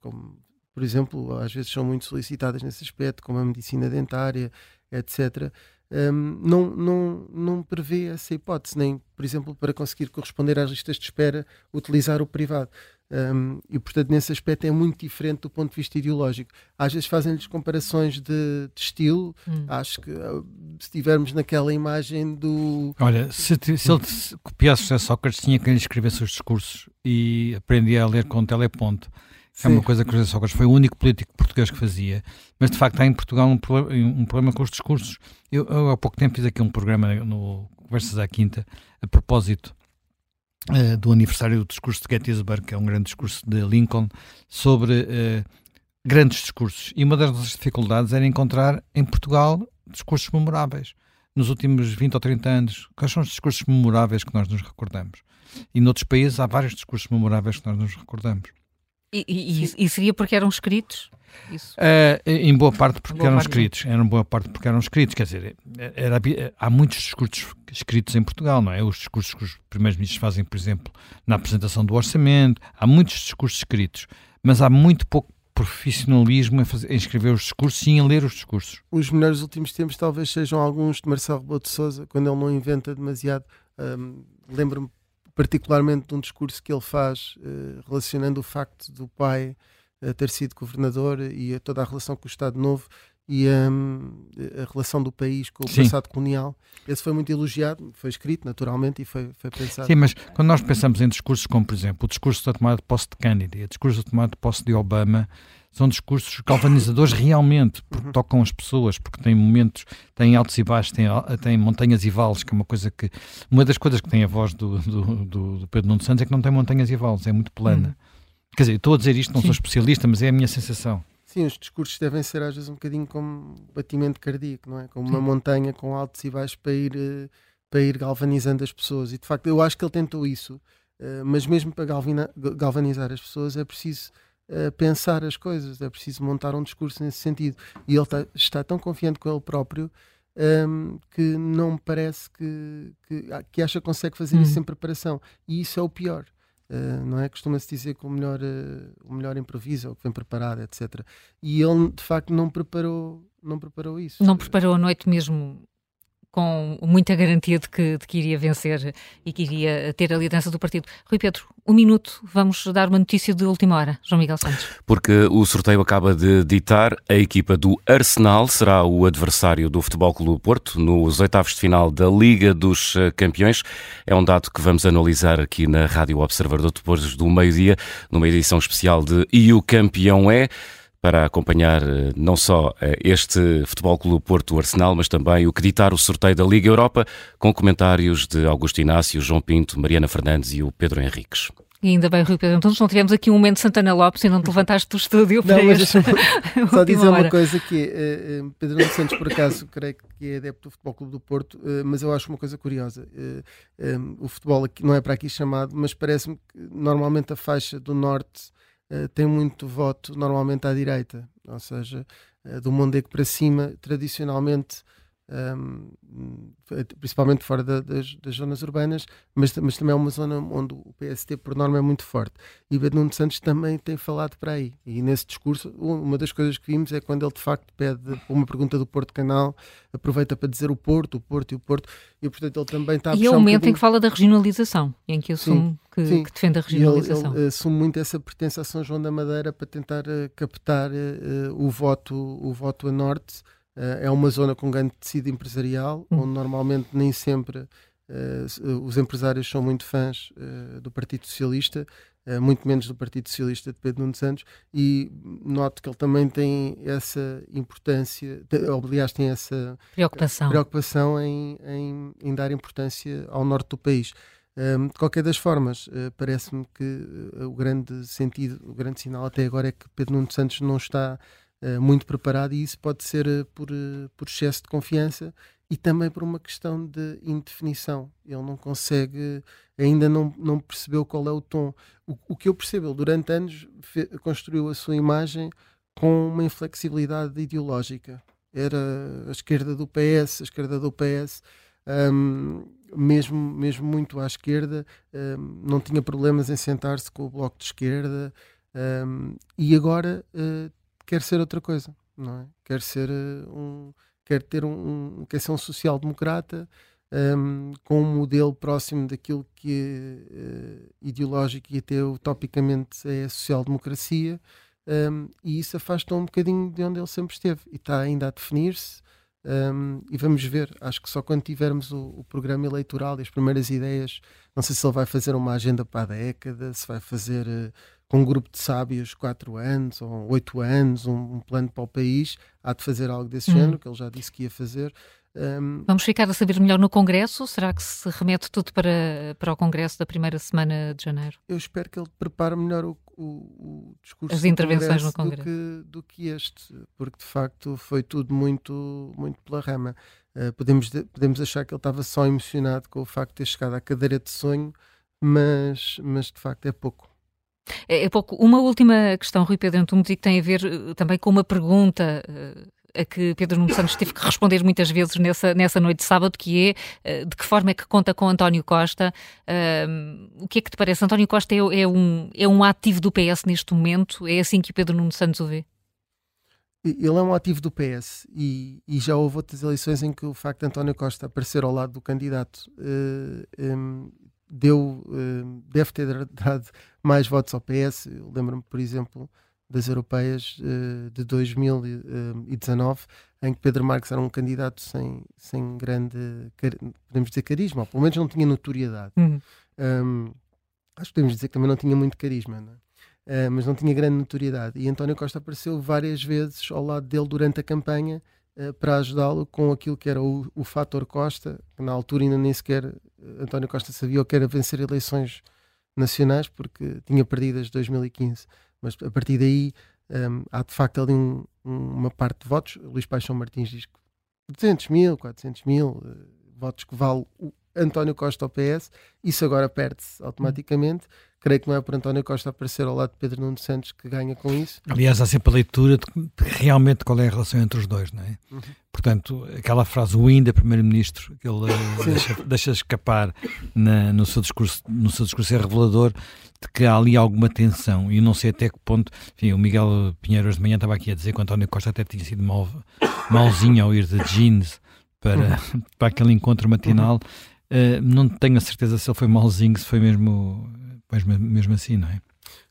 como, por exemplo, às vezes são muito solicitadas nesse aspecto, como a medicina dentária, etc um, não, não, não prevê essa hipótese, nem, por exemplo, para conseguir corresponder às listas de espera, utilizar o privado. Um, e, portanto, nesse aspecto é muito diferente do ponto de vista ideológico. Às vezes fazem-lhes comparações de, de estilo. Hum. Acho que ah, se estivermos naquela imagem do. Olha, se, se ele copiasse Sócrates, tinha que lhe escrever seus discursos e aprendia a ler com teleponto. Sim. É uma coisa que José Sócrates foi o único político português que fazia, mas de facto há em Portugal um, um problema com os discursos. Eu, eu, há pouco tempo fiz aqui um programa no Conversas à Quinta a propósito uh, do aniversário do discurso de Gettysburg, que é um grande discurso de Lincoln, sobre uh, grandes discursos. E uma das nossas dificuldades era encontrar em Portugal discursos memoráveis. Nos últimos 20 ou 30 anos, quais são os discursos memoráveis que nós nos recordamos? E noutros países há vários discursos memoráveis que nós nos recordamos. E, e, e seria porque eram escritos? Uh, em boa parte porque boa eram parte escritos. Eram boa parte porque eram escritos. Quer dizer, era, há muitos discursos escritos em Portugal, não é? Os discursos que os primeiros ministros fazem, por exemplo, na apresentação do orçamento. Há muitos discursos escritos, mas há muito pouco profissionalismo em, fazer, em escrever os discursos e em ler os discursos. Os melhores últimos tempos talvez sejam alguns de Marcelo Rebelo de Sousa, quando ele não inventa demasiado. Um, Lembro-me particularmente de um discurso que ele faz uh, relacionando o facto do pai uh, ter sido governador e toda a relação com o Estado Novo e um, a relação do país com o Sim. passado colonial. Esse foi muito elogiado, foi escrito naturalmente e foi, foi pensado. Sim, mas quando nós pensamos em discursos como, por exemplo, o discurso da tomada de posse de Kennedy, o discurso da tomada de posse de Obama, são discursos galvanizadores realmente, porque uhum. tocam as pessoas, porque têm momentos, têm altos e baixos, têm, têm montanhas e vales, que é uma coisa que. Uma das coisas que tem a voz do, do, do Pedro Nuno Santos é que não tem montanhas e vales, é muito plana. Uhum. Quer dizer, estou a dizer isto, não Sim. sou especialista, mas é a minha sensação. Sim, os discursos devem ser às vezes um bocadinho como batimento cardíaco, não é? Como uma Sim. montanha com altos e baixos para ir, eh, para ir galvanizando as pessoas. E de facto, eu acho que ele tentou isso, eh, mas mesmo para galvanizar as pessoas é preciso pensar as coisas, é preciso montar um discurso nesse sentido. E ele tá, está tão confiante com ele próprio um, que não me parece que, que, que acha que consegue fazer isso sem preparação. E isso é o pior. Uh, não é? Costuma-se dizer que o melhor, uh, o melhor improvisa, o que vem preparado, etc. E ele, de facto, não preparou, não preparou isso. Não preparou a noite mesmo com muita garantia de que, de que iria vencer e que iria ter a liderança do partido. Rui Pedro, um minuto, vamos dar uma notícia de última hora. João Miguel Santos. Porque o sorteio acaba de ditar, a equipa do Arsenal será o adversário do Futebol Clube Porto nos oitavos de final da Liga dos Campeões. É um dado que vamos analisar aqui na Rádio Observador depois do meio-dia, numa edição especial de E o Campeão é para acompanhar eh, não só eh, este Futebol Clube Porto Arsenal, mas também o que ditar o sorteio da Liga Europa, com comentários de Augusto Inácio, João Pinto, Mariana Fernandes e o Pedro Henriques. E ainda bem, Rui Pedro, então não tivemos aqui um momento de Santana Lopes e não te levantaste do estúdio para não, mas Só dizer hora. uma coisa que uh, Pedro Nuno Santos, por acaso, creio que é adepto do Futebol Clube do Porto, uh, mas eu acho uma coisa curiosa. Uh, um, o futebol aqui, não é para aqui chamado, mas parece-me que normalmente a faixa do Norte eh, tem muito voto normalmente à direita, ou seja, uh, do Mondego para cima, tradicionalmente um, principalmente fora da, das, das, zonas urbanas, mas, mas, também é uma zona onde o PST, por norma, é muito forte. E Pedro Nuno Santos também tem falado para aí. E nesse discurso, uma das coisas que vimos é quando ele de facto pede uma pergunta do Porto Canal, aproveita para dizer o Porto, o Porto e o Porto, e portanto ele também está a E é o momento um em que fala da regionalização, em que assume que, sim. que, defende a regionalização. Ele, ele, assume muito essa pertença a São João da Madeira para tentar uh, captar uh, o, voto, o voto a norte é uma zona com grande tecido empresarial, hum. onde normalmente nem sempre uh, os empresários são muito fãs do Partido Socialista muito menos do Partido Socialista de Pedro Nuno Santos, e noto que ele também tem essa importância, ou, aliás, tem essa preocupação, preocupação em, em, em dar importância ao norte do país. De qualquer das formas, parece-me que o grande sentido, o grande sinal até agora é que Pedro Nuno Santos não está muito preparado e isso pode ser por, por excesso de confiança e também por uma questão de indefinição. Ele não consegue, ainda não, não percebeu qual é o tom. O, o que eu percebo, ele durante anos construiu a sua imagem com uma inflexibilidade ideológica. Era a esquerda do PS, a esquerda do PS. Um, mesmo, mesmo muito à esquerda, um, não tinha problemas em sentar-se com o bloco de esquerda um, e agora uh, quer ser outra coisa, não é? Quer ser uh, um, quer ter um, quer ser um social-democrata um, com um modelo próximo daquilo que uh, ideológico e até utopicamente é a social-democracia um, e isso afasta um bocadinho de onde ele sempre esteve e está ainda a definir-se um, e vamos ver, acho que só quando tivermos o, o, programa eleitoral e as primeiras ideias, não sei se ele vai fazer uma agenda para a década, se vai fazer uh, com um grupo de sábios quatro anos ou oito anos, um, um, plano para o país, há de fazer algo desse hum. género, que ele já disse que ia fazer. Um, Vamos ficar a saber melhor no Congresso? Será que se remete tudo para, para o Congresso da primeira semana de janeiro? Eu espero que ele prepare melhor o, o, o discurso As intervenções no Congresso do que, do que, este, porque de facto foi tudo muito, muito pela rama. Uh, podemos, podemos achar que ele estava só emocionado com o facto de ter chegado à cadeira de sonho, mas, mas de facto é pouco. É, é pouco. Uma última questão, Rui Pedro Antunes, e que tem a ver uh, também com uma pergunta. Uh, a que Pedro Nuno Santos teve que responder muitas vezes nessa, nessa noite de sábado, que é eh, de que forma é que conta com António Costa. o que é que te parece? António Costa é, é, um, é um ativo do PS neste momento? É assim que Pedro Nuno Santos o vê? Ele é um ativo do PS e, e, já houve outras eleições em que o facto de António Costa aparecer ao lado do candidato uh, eh, um, deu, uh, deve ter dado mais votos ao PS. Lembro-me, por exemplo, das europeias uh, de 2019, em que Pedro Marques era um candidato sem, sem grande, podemos dizer, carisma, ou pelo menos não tinha notoriedade. Uhum. Um, acho que podemos dizer que também não tinha muito carisma, não uh, mas não tinha grande notoriedade. E António Costa apareceu várias vezes ao lado dele durante a campanha uh, para ajudá-lo com aquilo que era o, o fator Costa, que na altura ainda nem sequer António Costa sabia o que era vencer eleições nacionais, porque tinha perdido as de 2015 mas a partir daí um, há de facto ali um, uma parte de votos. Luís Paixão Martins diz que 200 mil, 400 mil uh, votos que vale o António Costa ao PS, isso agora perde-se automaticamente. Creio que não é por António Costa aparecer ao lado de Pedro Nuno Santos que ganha com isso. Aliás, há sempre a leitura de realmente qual é a relação entre os dois, não é? Uhum. Portanto, aquela frase, o ainda Primeiro-Ministro, que ele eh, deixa, deixa, escapar na, no, seu discurso, no seu discurso é revelador de que há ali alguma tensão e não sei até que ponto. Enfim, o Miguel Pinheiro hoje de manhã estava aqui a dizer que o António Costa até tinha sido mal, malzinho ao ir de jeans para, uhum. para aquele encontro matinal. Uh, não tenho a certeza se ele foi malzinho, se foi mesmo Pois mesmo assim, não é?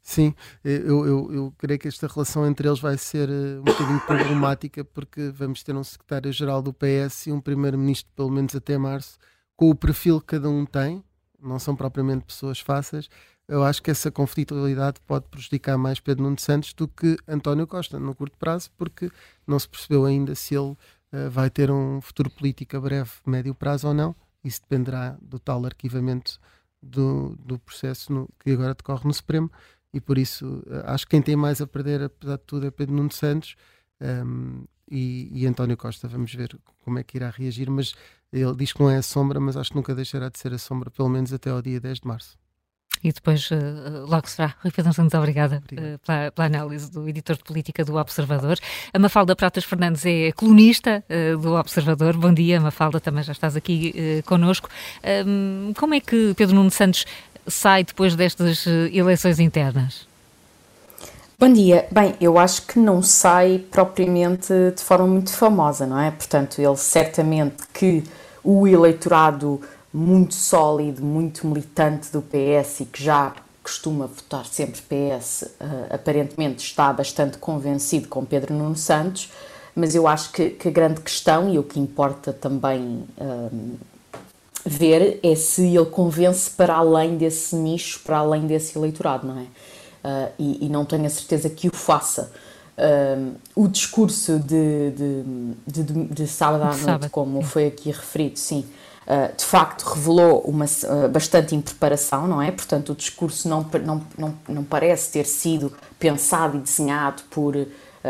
Sim, eu, eu, eu creio que esta relação entre eles vai ser uh, um bocadinho problemática porque vamos ter um secretário-geral do PS e um primeiro-ministro, pelo menos até março, com o perfil que cada um tem, não são propriamente pessoas fáceis. Eu acho que essa conflitualidade pode prejudicar mais Pedro Nuno Santos do que António Costa no curto prazo, porque não se percebeu ainda se ele uh, vai ter um futuro político a breve, médio prazo ou não. Isso dependerá do tal arquivamento do, do processo no, que agora decorre no Supremo e por isso eh, acho que quem tem mais a perder, apesar de tudo, é Pedro Nuno Santos um, ehm, e, e, António Costa. Vamos ver como é que irá reagir, mas ele diz que não é a sombra, mas acho que nunca deixará de ser a sombra, pelo menos até ao dia 10 de março e depois uh, logo será. Rui Pedro Santos, obrigada uh, pela, pela, análise do editor de política do Observador. A Mafalda Pratas Fernandes é colunista uh, do Observador. Bom dia, Mafalda, também já estás aqui uh, connosco. Um, como é que Pedro Nuno Santos sai depois destas eleições internas? Bom dia. Bem, eu acho que não sai propriamente de forma muito famosa, não é? Portanto, ele certamente que o eleitorado muito sólido, muito militante do PS e que já costuma votar sempre PS, uh, eh, aparentemente está bastante convencido com Pedro Nuno Santos, mas eu acho que, que a grande questão e o que importa também uh, ver é se ele convence para além desse nicho, para além desse eleitorado, não é? Uh, e, e, não tenho a certeza que o faça. Uh, o discurso de, de, de, de sábado à noite, como foi aqui referido, sim, uh, de facto revelou uma, bastante impreparação, não é? Portanto, o discurso não, não, não, não parece ter sido pensado e desenhado por uh,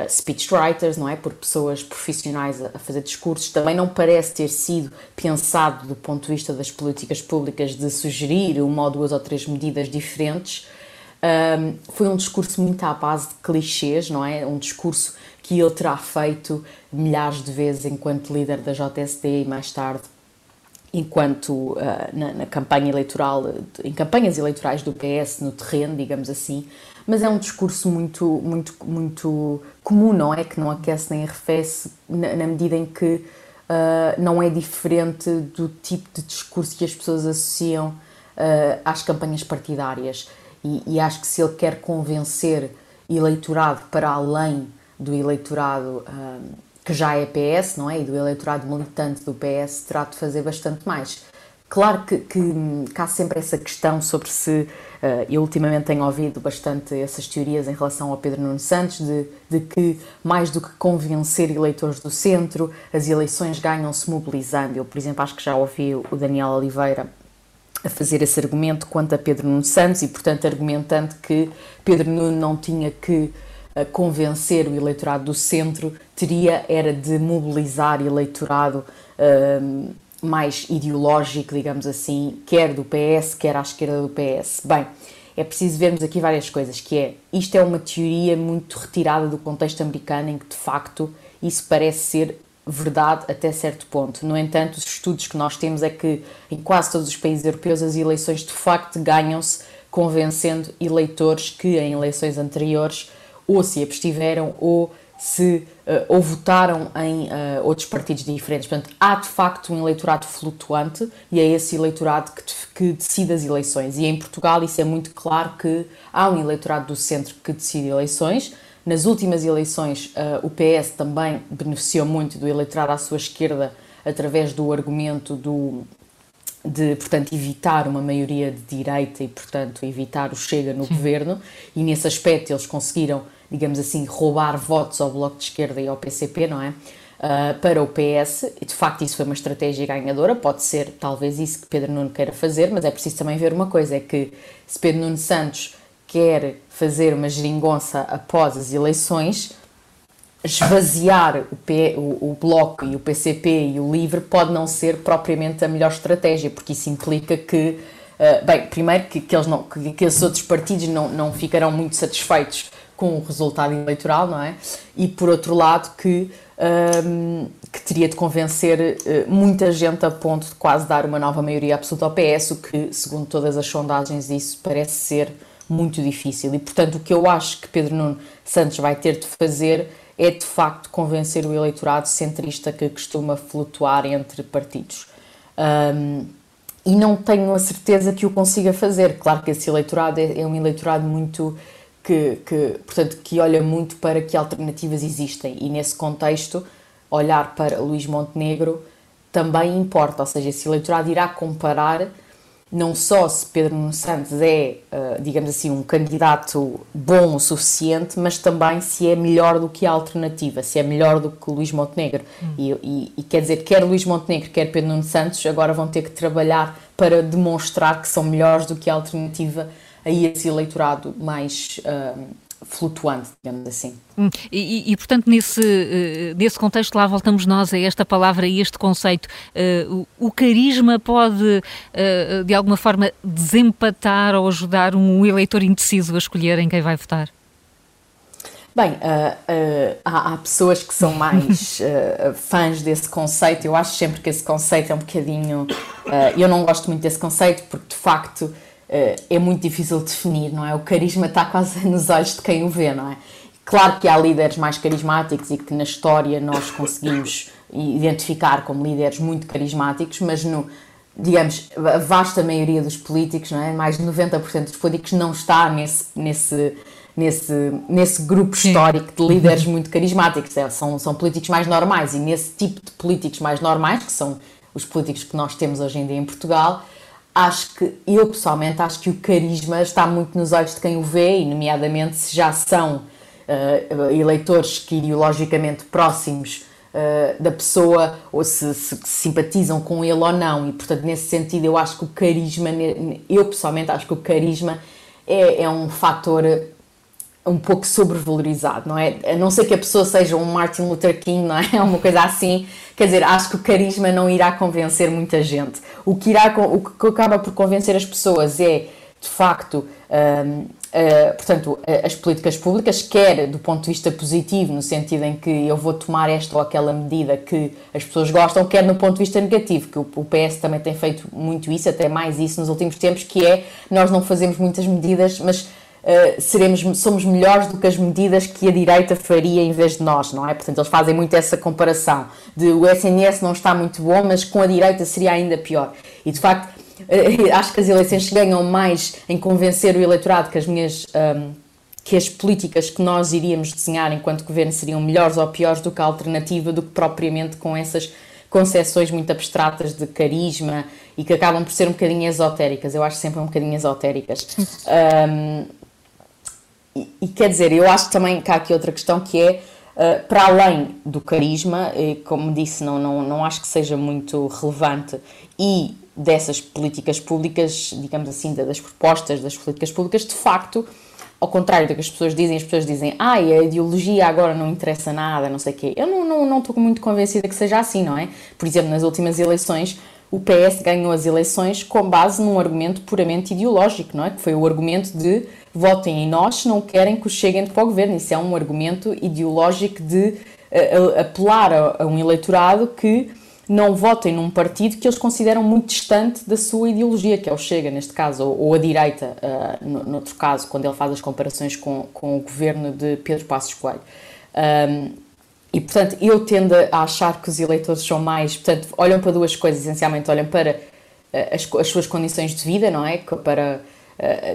speechwriters, não é? Por pessoas profissionais a, a, fazer discursos. Também não parece ter sido pensado do ponto de vista das políticas públicas de sugerir uma ou duas ou três medidas diferentes. Um, foi um discurso muito à base de clichês, não é? Um discurso que ele terá feito milhares de vezes enquanto líder da JSD e mais tarde enquanto uh, na, na, campanha eleitoral, em campanhas eleitorais do PS no terreno, digamos assim, mas é um discurso muito, muito, muito comum, não é? Que não aquece nem arrefece na, na medida em que uh, não é diferente do tipo de discurso que as pessoas associam uh, às campanhas partidárias. E, e, acho que se ele quer convencer eleitorado para além do eleitorado que já é PS, não é? E do eleitorado militante do PS, terá de fazer bastante mais. Claro que, que, que há sempre essa questão sobre se. Uh, eu ultimamente tenho ouvido bastante essas teorias em relação ao Pedro Nuno Santos, de, de que mais do que convencer eleitores do centro, as eleições ganham-se mobilizando. Eu, por exemplo, acho que já ouvi o Daniel Oliveira a fazer esse argumento quanto a Pedro Nuno Santos e, portanto, argumentando que Pedro Nuno não tinha que convencer o eleitorado do centro teria era de mobilizar eleitorado uh, mais ideológico, digamos assim, quer do PS, quer à esquerda do PS. Bem, é preciso vermos aqui várias coisas, que é, isto é uma teoria muito retirada do contexto americano, em que de facto isso parece ser verdade até certo ponto. No entanto, os estudos que nós temos é que em quase todos os países europeus as eleições de facto ganham-se convencendo eleitores que em eleições anteriores ou se abstiveram ou se uh, ou votaram em uh, outros partidos diferentes. Portanto, há de facto um eleitorado flutuante e é esse eleitorado que, que, decide as eleições. E em Portugal isso é muito claro que há um eleitorado do centro que decide eleições. Nas últimas eleições, uh, o PS também beneficiou muito do eleitorado à sua esquerda através do argumento do, de, portanto, evitar uma maioria de direita e, portanto, evitar o Chega no Sim. governo, e nesse aspecto eles conseguiram digamos assim, roubar votos ao Bloco de Esquerda e ao PCP, não é? Uh, para o PS, e de facto isso foi uma estratégia ganhadora, pode ser talvez isso que Pedro Nuno queira fazer, mas é preciso também ver uma coisa, é que se Pedro Nuno Santos quer fazer uma geringonça após as eleições, esvaziar o, P, o, o, Bloco e o PCP e o LIVRE pode não ser propriamente a melhor estratégia, porque isso implica que, uh, bem, primeiro que, que, eles não, que, que esses outros partidos não, não ficarão muito satisfeitos com o resultado eleitoral, não é? E por outro lado que, um, que teria de convencer uh, muita gente a ponto de quase dar uma nova maioria absoluta ao PS, o que, segundo todas as sondagens, isso parece ser muito difícil. E, portanto, o que eu acho que Pedro Nuno Santos vai ter de fazer é, de facto, convencer o eleitorado centrista que costuma flutuar entre partidos. Um, e não tenho a certeza que o consiga fazer. Claro que esse eleitorado é, é um eleitorado muito que, que, portanto, que olha muito para que alternativas existem e nesse contexto olhar para Luís Montenegro também importa, ou seja, esse eleitorado irá comparar não só se Pedro Nuno Santos é, uh, digamos assim, um candidato bom o suficiente, mas também se é melhor do que a alternativa, se é melhor do que Luís Montenegro. Hum. E, e, e, quer dizer, quer Luís Montenegro, quer Pedro Nuno Santos, agora vão ter que trabalhar para demonstrar que são melhores do que a alternativa a esse eleitorado mais uh, flutuante, digamos assim. Hum, e, e, portanto, nesse, uh, nesse contexto, lá voltamos nós a esta palavra e este conceito. Uh, o, o, carisma pode, uh, de alguma forma, desempatar ou ajudar um eleitor indeciso a escolher em quem vai votar? Bem, uh, uh, há, há, pessoas que são mais uh, fãs desse conceito. Eu acho sempre que esse conceito é um bocadinho. eu não gosto muito desse conceito porque, de facto, eh, é muito difícil de definir, não é? O carisma está quase nos olhos de quem o vê, não é? Claro que há líderes mais carismáticos e que na história nós conseguimos identificar como líderes muito carismáticos, mas no, digamos, a vasta maioria dos políticos, não é? mais de 90% dos políticos não está nesse, nesse, nesse, nesse grupo histórico de líderes muito carismáticos. É, são, são políticos mais normais e nesse tipo de políticos mais normais, que são os políticos que nós temos hoje em dia em Portugal. Acho que, eu pessoalmente, acho que o carisma está muito nos olhos de quem o vê, e nomeadamente se já são uh, eleitores que ideologicamente próximos uh, da pessoa ou se, se, simpatizam com ele ou não. E, portanto, nesse sentido, eu acho que o carisma, eu pessoalmente acho que o carisma é, é um fator um pouco sobrevalorizado, não é? A não ser que a pessoa seja um Martin Luther King, não é? Uma coisa assim. Quer dizer, acho que o carisma não irá convencer muita gente. O que, irá, o que acaba por convencer as pessoas é, de facto, um, Uh, portanto, as políticas públicas, quer do ponto de vista positivo, no sentido em que eu vou tomar esta ou aquela medida que as pessoas gostam, quer no ponto de vista negativo, que o PS também tem feito muito isso, até mais isso nos últimos tempos, que é nós não fazemos muitas medidas, mas Uh, seremos, somos melhores do que as medidas que a direita faria em vez de nós, não é? Portanto, eles fazem muito essa comparação de o SNS não está muito bom, mas com a direita seria ainda pior. E de facto, uh, acho que as eleições ganham mais em convencer o eleitorado que as minhas. Um, que as políticas que nós iríamos desenhar enquanto governo seriam melhores ou piores do que a alternativa, do que propriamente com essas concepções muito abstratas de carisma e que acabam por ser um bocadinho esotéricas. Eu acho sempre um bocadinho esotéricas. Um, e, quer dizer, eu acho também que há aqui outra questão que é, uh, para além do carisma, e, como disse, não, não, não acho que seja muito relevante, e dessas políticas públicas, digamos assim, das propostas das políticas públicas, de facto, ao contrário do que as pessoas dizem, as pessoas dizem, ah, a ideologia agora não interessa nada, não sei o quê. Eu não, não, não estou muito convencida que seja assim, não é? Por exemplo, nas últimas eleições, o PS ganhou as eleições com base num argumento puramente ideológico, não é? Que foi o argumento de votem em nós não querem que o cheguem para o governo. Isso é um argumento ideológico de uh, apelar a, a, um eleitorado que não votem num partido que eles consideram muito distante da sua ideologia, que é o Chega, neste caso, ou, ou a direita, uh, no, no, outro caso, quando ele faz as comparações com, com o governo de Pedro Passos Coelho. Um, e, portanto, eu tendo a achar que os eleitores são mais, portanto, olham para duas coisas, essencialmente olham para uh, as, as, suas condições de vida, não é? Para,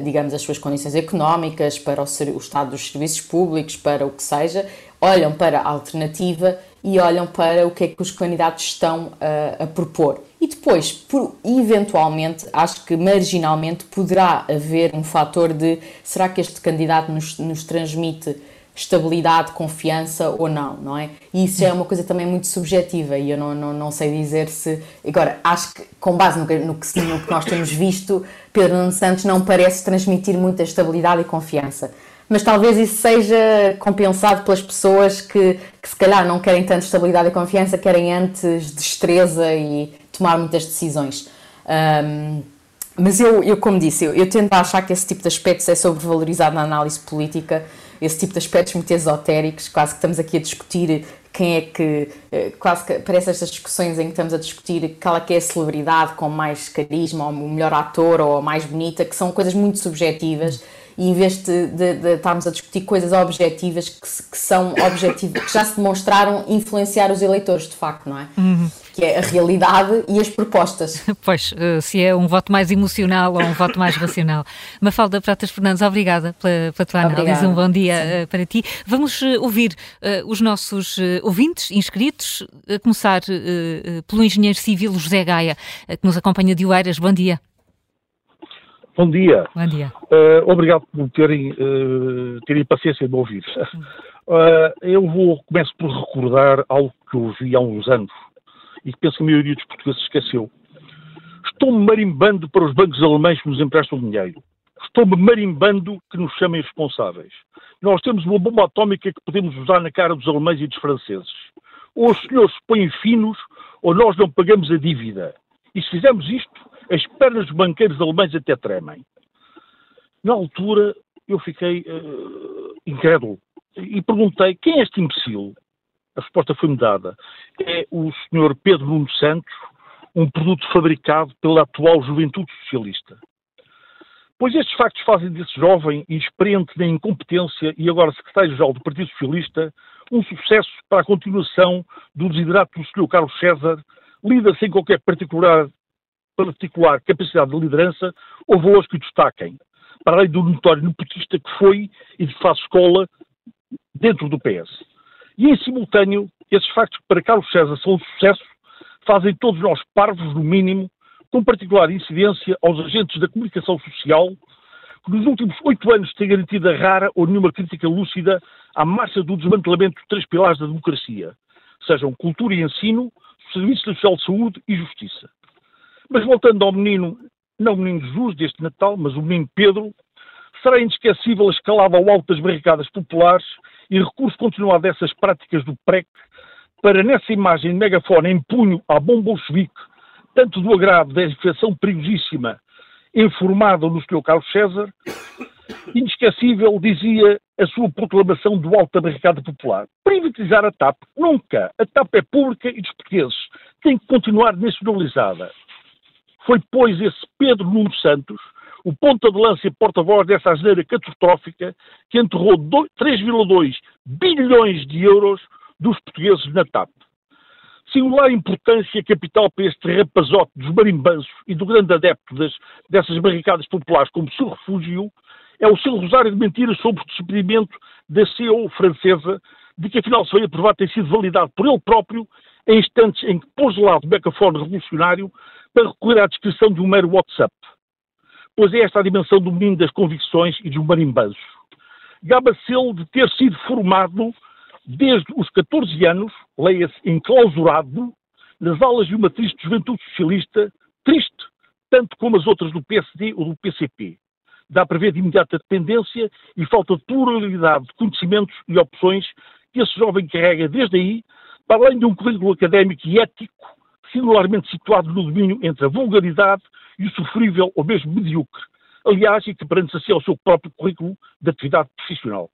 digamos, as suas condições económicas, para o, o, estado dos serviços públicos, para o que seja, olham para a alternativa e olham para o que é que os candidatos estão uh, a propor. E depois, por, eventualmente, acho que marginalmente poderá haver um fator de será que este candidato nos, nos transmite estabilidade, confiança ou não, não é? E isso é uma coisa também muito subjetiva e eu não, não, não sei dizer se. Agora, acho que com base no que, no, que, no que nós temos visto, Pedro Nuno Santos não parece transmitir muita estabilidade e confiança. Mas talvez isso seja compensado pelas pessoas que, que se calhar não querem tanto estabilidade e confiança, querem antes destreza e tomar muitas decisões. Um, mas eu, eu, como disse, eu, eu tento achar que esse tipo de aspectos é sobrevalorizado na análise política esse tipo de aspectos muito esotéricos, quase que estamos aqui a discutir quem é que, eh, quase que parece estas discussões em que estamos a discutir qual é que é a celebridade com mais carisma, ou o melhor ator, ou a mais bonita, que são coisas muito subjetivas e em vez de, de, de estarmos a discutir coisas objetivas que, que, são objetivas, que já se demonstraram influenciar os eleitores, de facto, não é? Uhum. Que é a realidade e as propostas. Pois, eh, se é um voto mais emocional ou um voto mais racional. Mafalda Pratas Fernandes, obrigada pela, pela tua análise, obrigada. um bom dia Sim. Eh, para ti. Vamos eh, ouvir uh, os nossos ouvintes inscritos, a começar uh, pelo engenheiro civil José Gaia, que nos acompanha de Oeiras. Bom dia. Bom dia. Bom dia. Uh, obrigado por terem, uh, terem paciência de me ouvir. Uh, eu vou, começo por recordar algo que eu vi há uns anos e que penso que a maioria dos portugueses esqueceu. Estou-me marimbando para os bancos alemães que nos emprestam dinheiro. Estou-me marimbando que nos chamem responsáveis. Nós temos uma bomba atómica que podemos usar na cara dos alemães e dos franceses. Ou os senhores põem finos, ou nós não pagamos a dívida. E se fizermos isto, as pernas dos banqueiros alemães até tremem. Na altura, eu fiquei uh, incrédulo e perguntei quem é este imbecil. A resposta foi-me dada. É o senhor Pedro Nuno Santos, um produto fabricado pela atual juventude socialista. Pois estes factos fazem desse jovem, experiente na incompetência e agora secretário-geral do Partido Socialista, um sucesso para a continuação do desiderato do Sr. Carlos César, lida sem qualquer particular particular capacidade de liderança ou valores que o destaquem, para além do notório nepotista que foi e de faz escola dentro do PS. E em simultâneo, esses factos que para Carlos César são um sucesso, fazem todos nós parvos, no mínimo, com particular incidência aos agentes da comunicação social, que nos últimos oito anos têm garantido a rara ou nenhuma crítica lúcida à marcha do desmantelamento dos três pilares da democracia, sejam cultura e ensino, Serviço Nacional de Saúde e Justiça. Mas voltando ao menino, não o menino Jesus deste Natal, mas o menino Pedro, será inesquecível a escalada ao alto das barricadas populares e recurso continuado dessas práticas do PREC para, nessa imagem de megafone em punho à bom bolchevique, tanto do agrado da infecção perigosíssima informada no Sr. Carlos César, inesquecível, dizia a sua proclamação do alto da barricada popular. Privatizar a TAP? Nunca. A TAP é pública e dos portugueses. Tem que continuar nacionalizada. Foi, pois, esse Pedro Nuno Santos, o ponta de lança e porta-voz dessa asneira catastrófica, que enterrou 3,2 bilhões de euros dos portugueses na TAP. Singular importância capital para este rapazote dos marimbanços e do grande adepto das, dessas barricadas populares como seu refúgio é o seu rosário de mentiras sobre o despedimento da CEO francesa, de que afinal foi aprovado ter sido validado por ele próprio em instantes em que pôs de lado o megafone revolucionário para recolher à descrição de um mero WhatsApp. Pois é esta a dimensão do menino das convicções e dos marimbanços. Gaba-se ele de ter sido formado desde os 14 anos, leia-se enclausurado, nas aulas de uma triste juventude socialista, triste tanto como as outras do PSD ou do PCP. Dá para ver de imediata dependência e falta de pluralidade de conhecimentos e opções que esse jovem carrega desde aí, para além de um currículo académico e ético, singularmente situado no domínio entre a vulgaridade e o sofrível ou mesmo medíocre, aliás, equiparando-se assim ao seu próprio currículo de atividade profissional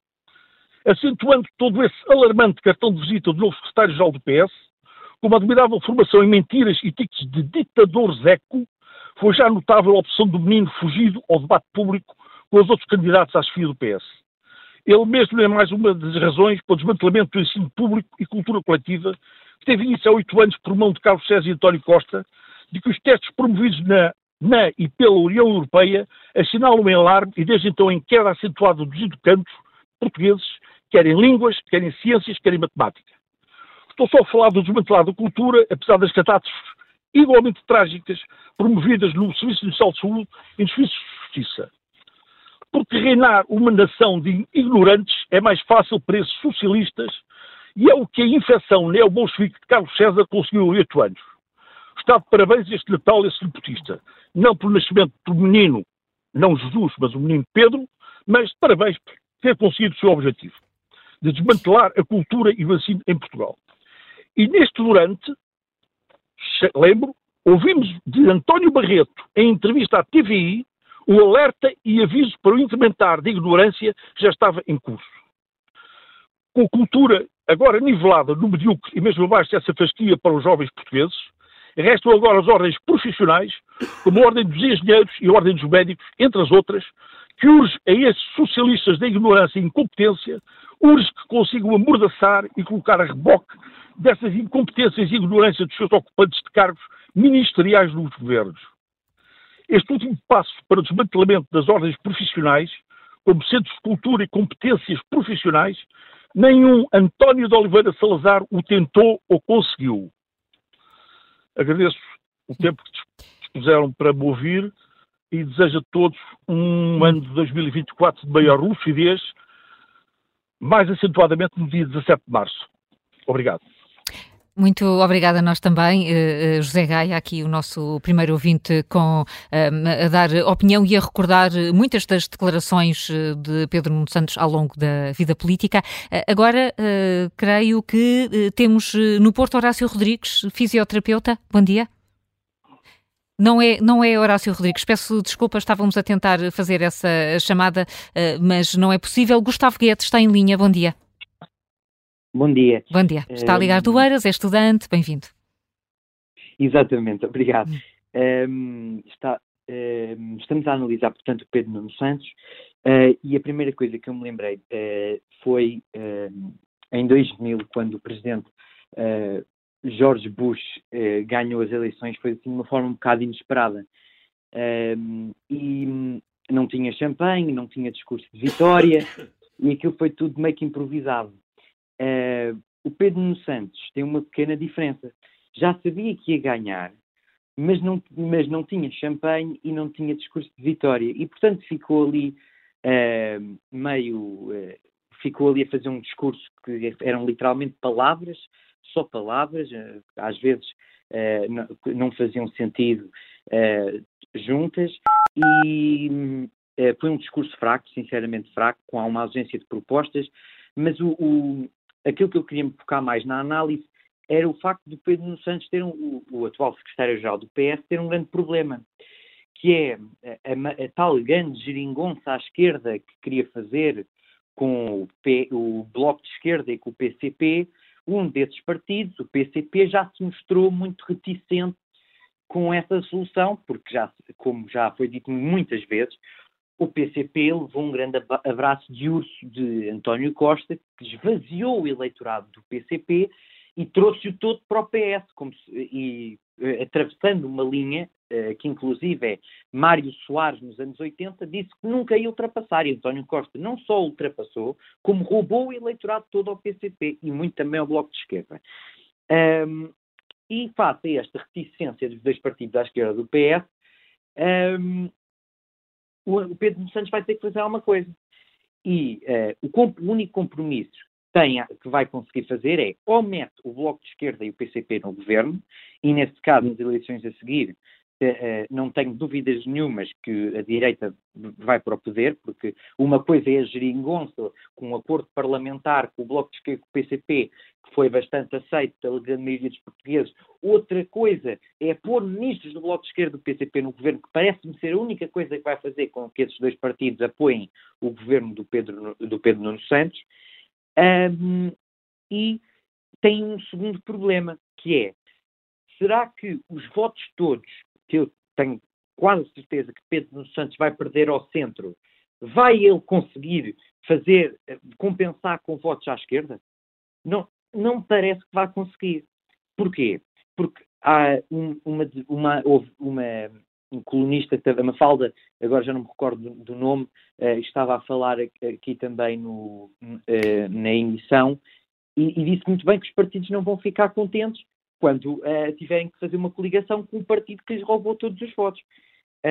acentuando todo esse alarmante cartão de visita do novo secretário-geral do PS, com uma admirável formação em mentiras e tiques de ditador zeco, foi já notável a opção do menino fugido ao debate público com os outros candidatos à chefia do PS. Ele mesmo é mais uma das razões para o desmantelamento do ensino público e cultura coletiva, que teve início há oito anos por mão de Carlos César e António Costa, de que os testes promovidos na, na e pela União Europeia assinalam em alarme e desde então em queda acentuada dos educandos portugueses querem línguas, querem ciências, querem matemática. Estou só a falar do desmantelar da cultura, apesar das catástrofes igualmente trágicas promovidas no Serviço Nacional de Saúde e no Serviço de Justiça. Porque reinar uma nação de ignorantes é mais fácil para esses socialistas e é o que a infecção neo-bolchevique de Carlos César conseguiu em oito anos. Está de parabéns este Natal, esse nepotista. Não pelo nascimento do menino, não Jesus, mas o menino Pedro, mas de parabéns por ter conseguido o seu objetivo de desmantelar a cultura e o ensino em Portugal. E neste durante, lembro, ouvimos de António Barreto, em entrevista à TVI, o alerta e aviso para o incrementar de ignorância já estava em curso. Com a cultura agora nivelada no medíocre e mesmo abaixo dessa fasquia para os jovens portugueses, restam agora as ordens profissionais, como a Ordem dos Engenheiros e a Ordem dos Médicos, entre as outras, que urge a esses socialistas da ignorância e incompetência urge que consigam amordaçar e colocar a reboque dessas incompetências e ignorância dos seus ocupantes de cargos ministeriais nos governos. Este último passo para o desmantelamento das ordens profissionais, como centros de cultura e competências profissionais, nenhum António de Oliveira Salazar o tentou ou conseguiu. Agradeço o tempo que dispuseram para me ouvir e desejo a todos um ano de 2024 de maior lucidez mais acentuadamente no dia 17 de março. Obrigado. Muito obrigada a nós também, uh, José Gaia, aqui o nosso primeiro ouvinte com, uh, a dar opinião e a recordar muitas das declarações de Pedro Nuno Santos ao longo da vida política. agora, creio que temos no Porto Horácio Rodrigues, fisioterapeuta. Bom dia. Não é, não é Horácio Rodrigues. Peço desculpa, estávamos a tentar fazer essa chamada, eh, mas não é possível. Gustavo Guedes está em linha. Bom dia. Bom dia. Bom dia. Está a ligar do Eiras, é estudante. Bem-vindo. Exatamente, obrigado. Um, ehm, está, um, ehm, estamos a analisar, portanto, o Pedro Nuno Santos uh, e a primeira coisa que eu me lembrei uh, foi uh, em 2000, quando o Presidente George Bush eh, ganhou as eleições foi assim de uma forma um bocado inesperada. E não tinha champanhe, não tinha discurso de vitória, e aquilo foi tudo meio que improvisado. Uh, o Pedro Nuno Santos tem uma pequena diferença. já sabia que ia ganhar, mas não, mas não tinha champanhe e não tinha discurso de vitória. E, portanto, ficou ali uh, meio. Uh, ficou ali a fazer um discurso que eram literalmente palavras, só palavras, às vezes não, não, faziam sentido juntas, e foi um discurso fraco, sinceramente fraco, com uma ausência de propostas, mas o, o, aquilo que eu queria me focar mais na análise era o facto de Pedro Nuno Santos ter um, o, o atual secretário-geral do PS ter um grande problema, que é a, a, a, tal grande geringonça à esquerda que queria fazer com o, P, o Bloco de Esquerda e com o PCP, um desses partidos, o PCP, já se mostrou muito reticente com essa solução, porque já, como já foi dito muitas vezes, o PCP levou um grande abraço de urso de António Costa, que esvaziou o eleitorado do PCP e trouxe-o todo para o PS, se, e atravessando uma linha uh, que inclusive é Mário Soares nos anos 80 disse que nunca ia ultrapassar e António Costa não só ultrapassou, como roubou o eleitorado todo ao PCP e muito também ao Bloco de Esquerda. Um, e face a esta reticência dos dois partidos à esquerda do PS, um, o Pedro Santos vai ter que fazer alguma coisa. E uh, o, o, único compromisso tem, que vai conseguir fazer é ou mete o Bloco de Esquerda e o PCP no governo, e nesse caso, nas eleições a seguir, não tenho dúvidas nenhumas que a direita vai para o poder, porque uma coisa é a geringonça com um acordo parlamentar com o Bloco de Esquerda e com o PCP, que foi bastante aceito pela grande maioria dos portugueses. Outra coisa é pôr ministros do Bloco de Esquerda do PCP no governo, que parece-me ser a única coisa que vai fazer com que esses dois partidos apoiem o governo do Pedro, do Pedro Nuno Santos. Um, e tem um segundo problema, que é, será que os votos todos, que eu tenho quase certeza que Pedro Santos vai perder ao centro, vai ele conseguir fazer, compensar com votos à esquerda? Não, não parece que vai conseguir. Porquê? Porque há um, uma, uma, houve uma, um colunista, a Mafalda, agora já não me recordo do, do nome, uh, estava a falar aqui também no, uh, na emissão e, e, disse muito bem que os partidos não vão ficar contentes quando uh, tiverem que fazer uma coligação com um partido que lhes roubou todos os votos.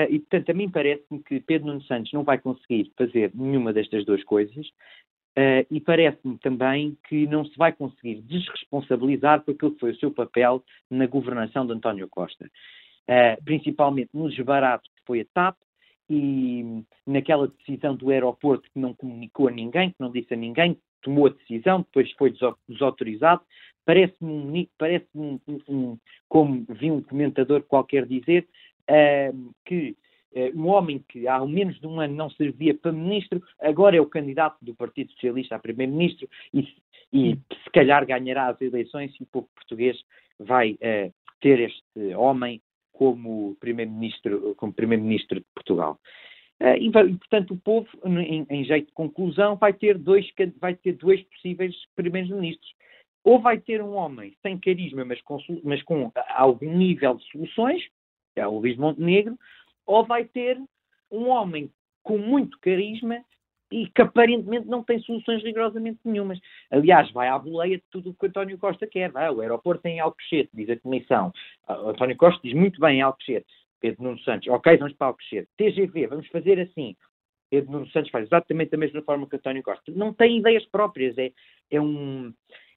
e, portanto, a mim parece-me que Pedro Nuno Santos não vai conseguir fazer nenhuma destas duas coisas e parece-me também que não se vai conseguir desresponsabilizar por aquilo que foi o seu papel na governação de António Costa uh, principalmente no desbarato que foi a TAP e naquela decisão do aeroporto que não comunicou a ninguém, que não disse a ninguém, tomou a decisão, depois foi desautorizado. Parece-me, um, parece um, um, como vi um comentador qualquer dizer, uh, que uh, um homem que há menos de um ano não servia para ministro, agora é o candidato do Partido Socialista a primeiro-ministro e, e, se calhar ganhará as eleições e o povo português vai uh, ter este homem como primeiro-ministro como primeiro-ministro de Portugal. Uh, e, portanto, o povo, em, em, jeito de conclusão, vai ter dois, vai ter dois possíveis primeiros-ministros. Ou vai ter um homem sem carisma, mas com, mas com algum nível de soluções, é o Luís Montenegro, ou vai ter um homem com muito carisma, e que aparentemente não tem soluções rigorosamente nenhumas. Aliás, vai à boleia de tudo o que António Costa quer. Vai, o aeroporto tem Alcochete, diz a Comissão. Uh, António Costa diz muito bem Alcochete. Pedro Nuno Santos, ok, vamos para Alcochete. TGV, vamos fazer assim. Pedro Nuno Santos faz exatamente da mesma forma que António Costa. Não tem ideias próprias, é, é, um,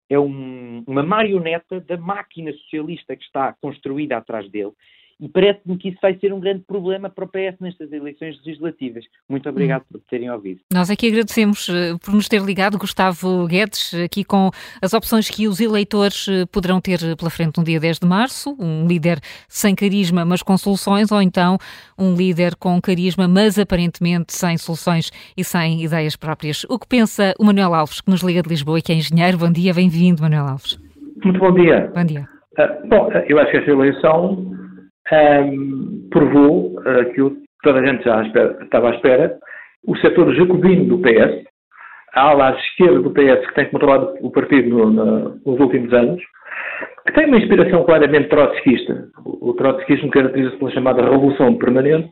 é um, uma marioneta da máquina socialista que está construída atrás dele e parece-me que isso vai ser um grande problema para o PS nestas eleições legislativas. Muito obrigado hum. por terem ouvido. Nós aqui agradecemos eh, por nos ter ligado, Gustavo Guedes, aqui com as opções que os eleitores eh, poderão ter pela frente no dia 10 de março, um líder sem carisma, mas com soluções, ou então um líder com carisma, mas aparentemente sem soluções e sem ideias próprias. O que pensa o Manuel Alves, que nos liga de Lisboa e que é engenheiro? Bom dia, bem-vindo, Manuel Alves. Muito bom dia. Bom dia. Uh, bom, eu acho que esta eleição um, provou aquilo que toda a gente já espera, estava à espera, o setor jacobino do PS, a ala à esquerda do PS que tem controlado o partido no, no, nos últimos anos, que tem uma inspiração claramente trotskista. O, o trotskismo caracteriza-se pela chamada revolução permanente,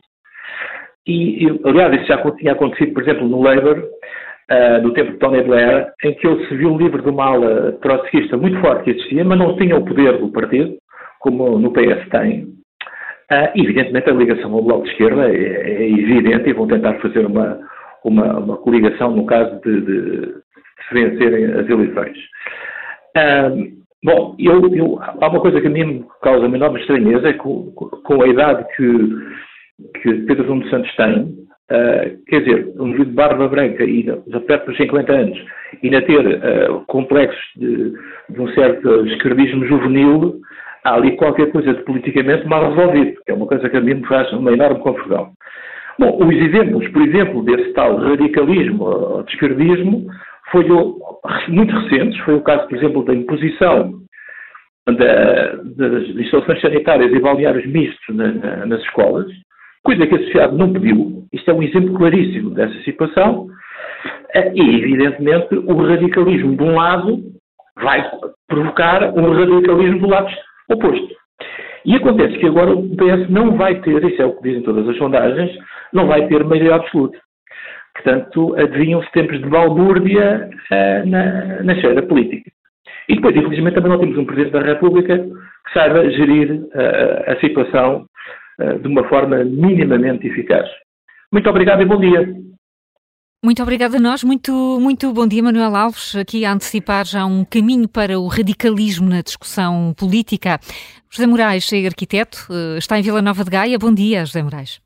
e, e, aliás, isso já tinha acontecido, por exemplo, no Labour, uh, do tempo de Tony Blair, em que ele se viu livre de uma ala trotskista muito forte que existia, mas não tinha o poder do partido, como no PS tem, uh, evidentemente a ligação ao Bloco de Esquerda é, é, evidente e vão tentar fazer uma, uma, uma coligação no caso de, de, de vencerem as eleições. Uh, bom, eu, eu, há uma coisa que a mim me causa uma enorme estranheza, é com, com a idade que, que Pedro Nuno Santos tem, Uh, quer dizer, um indivíduo de barba branca e já perto dos 50 anos, e ainda ter uh, complexos de, de, um certo esquerdismo juvenil, há ali qualquer coisa de politicamente mal resolvido, que é uma coisa que a mim me faz uma enorme confusão. Bom, os exemplos, por exemplo, desse tal radicalismo ou esquerdismo, foi muito recentes, foi o caso, por exemplo, da imposição da, das instalações sanitárias e balneários mistos na, na, nas escolas, coisa que a sociedade não pediu. Isto é um exemplo claríssimo dessa situação. E, evidentemente, o radicalismo de um lado vai provocar um radicalismo do lado oposto. E acontece que agora o PS não vai ter, isso é o que dizem todas as sondagens, não vai ter maioria absoluta. Portanto, adivinham-se tempos de balbúrdia uh, na, na esfera política. E depois, infelizmente, também não temos um Presidente da República que saiba gerir uh, a situação uh, de uma forma minimamente eficaz. Muito obrigado e bom dia. Muito obrigada a nós, muito, muito bom dia, Manuel Alves, aqui a antecipar já um caminho para o radicalismo na discussão política. José Moraes é arquiteto, está em Vila Nova de Gaia. Bom dia, José Moraes.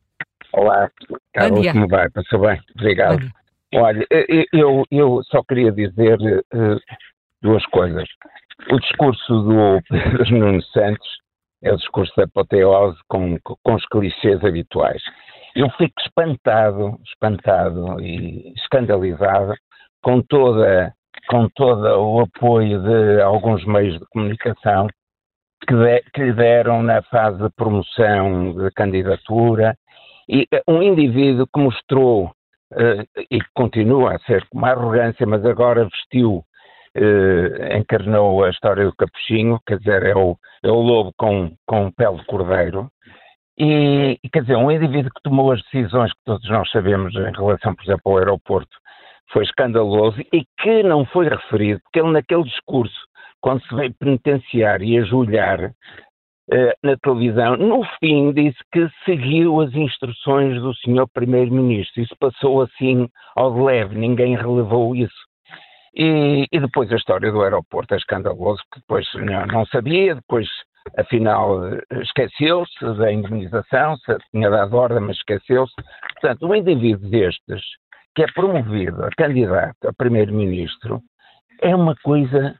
Olá, Carlos, como vai? Passou bem? Obrigado. Olha, eu, eu só queria dizer uh, duas coisas. O discurso do Pedro Nuno Santos é o discurso da apoteose com, com os clichês habituais. Eu fico espantado, espantado e escandalizado com toda com todo o apoio de alguns meios de comunicação que, de, que lhe deram na fase de promoção de candidatura e eh, um indivíduo que mostrou uh, e que continua a ser com uma arrogância, mas agora vestiu, uh, encarnou a história do capuchinho, quer dizer, é o, é o lobo com, com pele de cordeiro. E, quer dizer, um indivíduo que tomou as decisões que todos nós sabemos em relação, por exemplo, ao aeroporto, foi escandaloso e que não foi referido, porque ele naquele discurso, quando se veio penitenciar e ajoelhar, eh, na televisão, no fim disse que seguiu as instruções do senhor primeiro-ministro. Isso passou assim ao de leve, ninguém relevou isso. E, e, depois a história do aeroporto é escandaloso, porque depois não, não sabia, depois afinal esqueceu-se da indemnização, se tinha dado ordem, mas esqueceu-se. Portanto, um indivíduo destes, que é promovido a candidato a primeiro-ministro, é uma coisa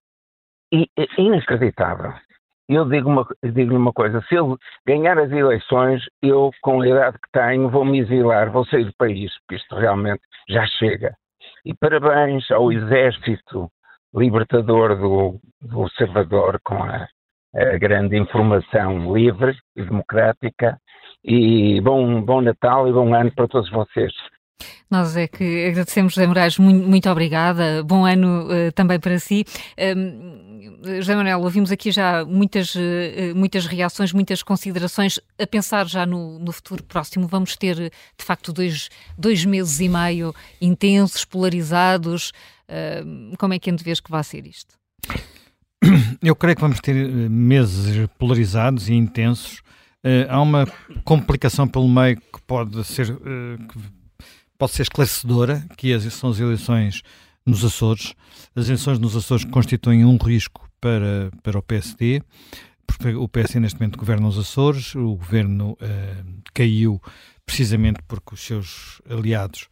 inacreditável eu digo uma, digo uma coisa, se ele ganhar as eleições, eu, com a idade que tenho, vou me exilar, vou sair do país, porque isto realmente já chega. E parabéns ao Exército Libertador do, do Salvador com a, a, grande informação livre e democrática. E bom, bom Natal e bom ano para todos vocês. Nós é que agradecemos, José Moraes, muito, muito obrigada. Bom ano uh, também para si. Um, José Manuel, ouvimos aqui já muitas, uh, muitas reações, muitas considerações. A pensar já no, no futuro próximo, vamos ter de facto dois, dois meses e meio intensos, polarizados. Uh, como é que antevês que vai ser isto? Eu creio que vamos ter meses polarizados e intensos. há uma complicação pelo meio que pode ser. que pode ser esclarecedora, que são as eleições nos Açores. As eleições nos Açores constituem um risco para, para o PSD, porque o PSD neste momento governa os Açores, o governo uh, caiu precisamente porque os seus aliados,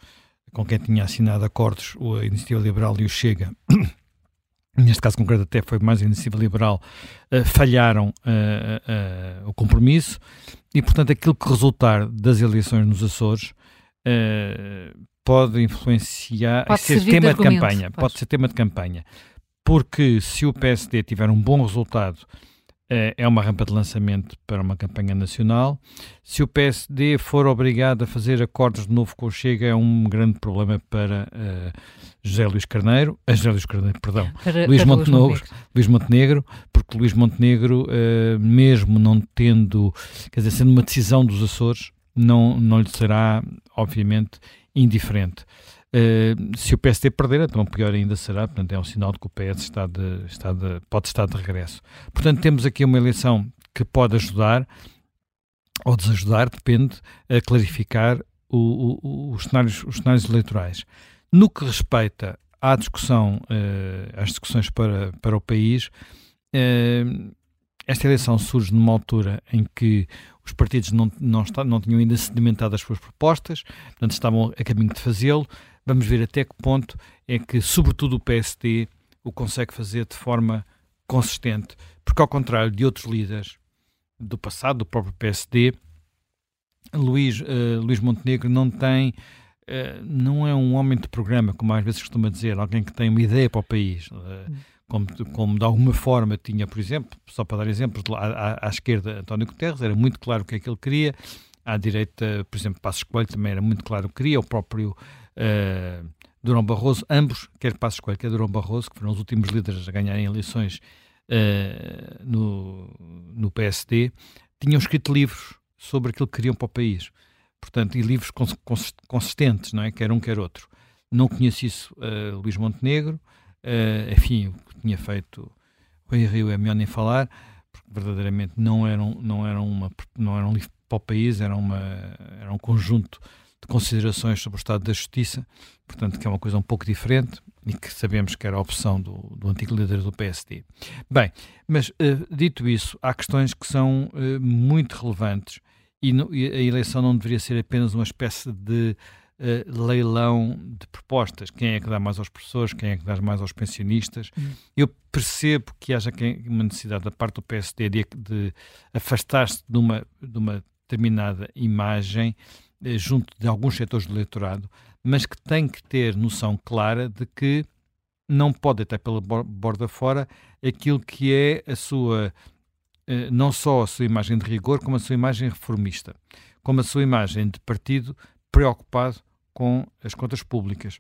com quem tinha assinado acordos, a Iniciativa Liberal e o Chega, neste caso concreto até foi mais a Iniciativa Liberal, uh, falharam uh, o compromisso e, portanto, aquilo que resultar das eleições nos Açores uh, pode influenciar, pode ser tema de, de campanha, pode. pode ser tema de campanha, porque se o PSD tiver um bom resultado uh, é uma rampa de lançamento para uma campanha nacional. Se o PSD for obrigado a fazer acordos de novo com o Chega, é um grande problema para uh, José Luís Carneiro, uh, José Luís Carneiro, perdão, para, Luís, para Montenegro, Luís, Luís Montenegro, porque Luís Montenegro, uh, mesmo não tendo, quer dizer, sendo uma decisão dos Açores, não, não lhe será, obviamente, indiferente. Uh, se o PSD perder, então pior ainda será, portanto é um sinal de que o PS está de, está de, pode estar de regresso. Portanto, temos aqui uma eleição que pode ajudar ou desajudar, depende, a clarificar o, o, os, cenários, os cenários eleitorais. No que respeita à discussão, uh, às discussões para, para o país, uh, esta eleição surge numa altura em que os partidos não, não, está, não tinham ainda sedimentado as suas propostas, portanto estavam a caminho de fazê-lo. Vamos ver até que ponto é que, sobretudo, o PSD o consegue fazer de forma consistente, porque, ao contrário de outros líderes do passado, do próprio PSD, Luís, uh, Luís Montenegro não tem, uh, não é um homem de programa, como às vezes costuma dizer, alguém que tem uma ideia para o país. Uh, como, como de alguma forma tinha, por exemplo, só para dar exemplos, à, à, à esquerda António Guterres, era muito claro o que é que ele queria, à direita, por exemplo, Passos Coelho também era muito claro o que queria, o próprio uh, Durão Barroso, ambos, quer Passos Coelho, quer Durão Barroso, que foram os últimos líderes a ganharem eleições uh, no, no PSD, tinham escrito livros sobre aquilo que queriam para o país. Portanto, e livros consistentes, não é? Quer um, quer outro. Não conheço isso uh, Luís Montenegro, uh, enfim, o que tinha feito o Rio é melhor nem falar, porque verdadeiramente não era, um, não era, uma, não era um livro para o país, era, uma, era um conjunto de considerações sobre o estado da justiça, portanto, que é uma coisa um pouco diferente e que sabemos que era a opção do, do antigo líder do PSD. Bem, mas uh, dito isso, há questões que são uh, muito relevantes e, no, e, a eleição não deveria ser apenas uma espécie de uh, leilão de propostas. Quem é que dá mais aos professores, quem é que dá mais aos pensionistas. Hum. Eu percebo que haja uma necessidade da parte do PSD de, de afastar-se de uma, de uma determinada imagem junto de alguns setores do eleitorado, mas que tem que ter noção clara de que não pode até pela borda fora aquilo que é a sua, eh, não só a sua imagem de rigor, como a sua imagem reformista, como a sua imagem de partido preocupado com as contas públicas.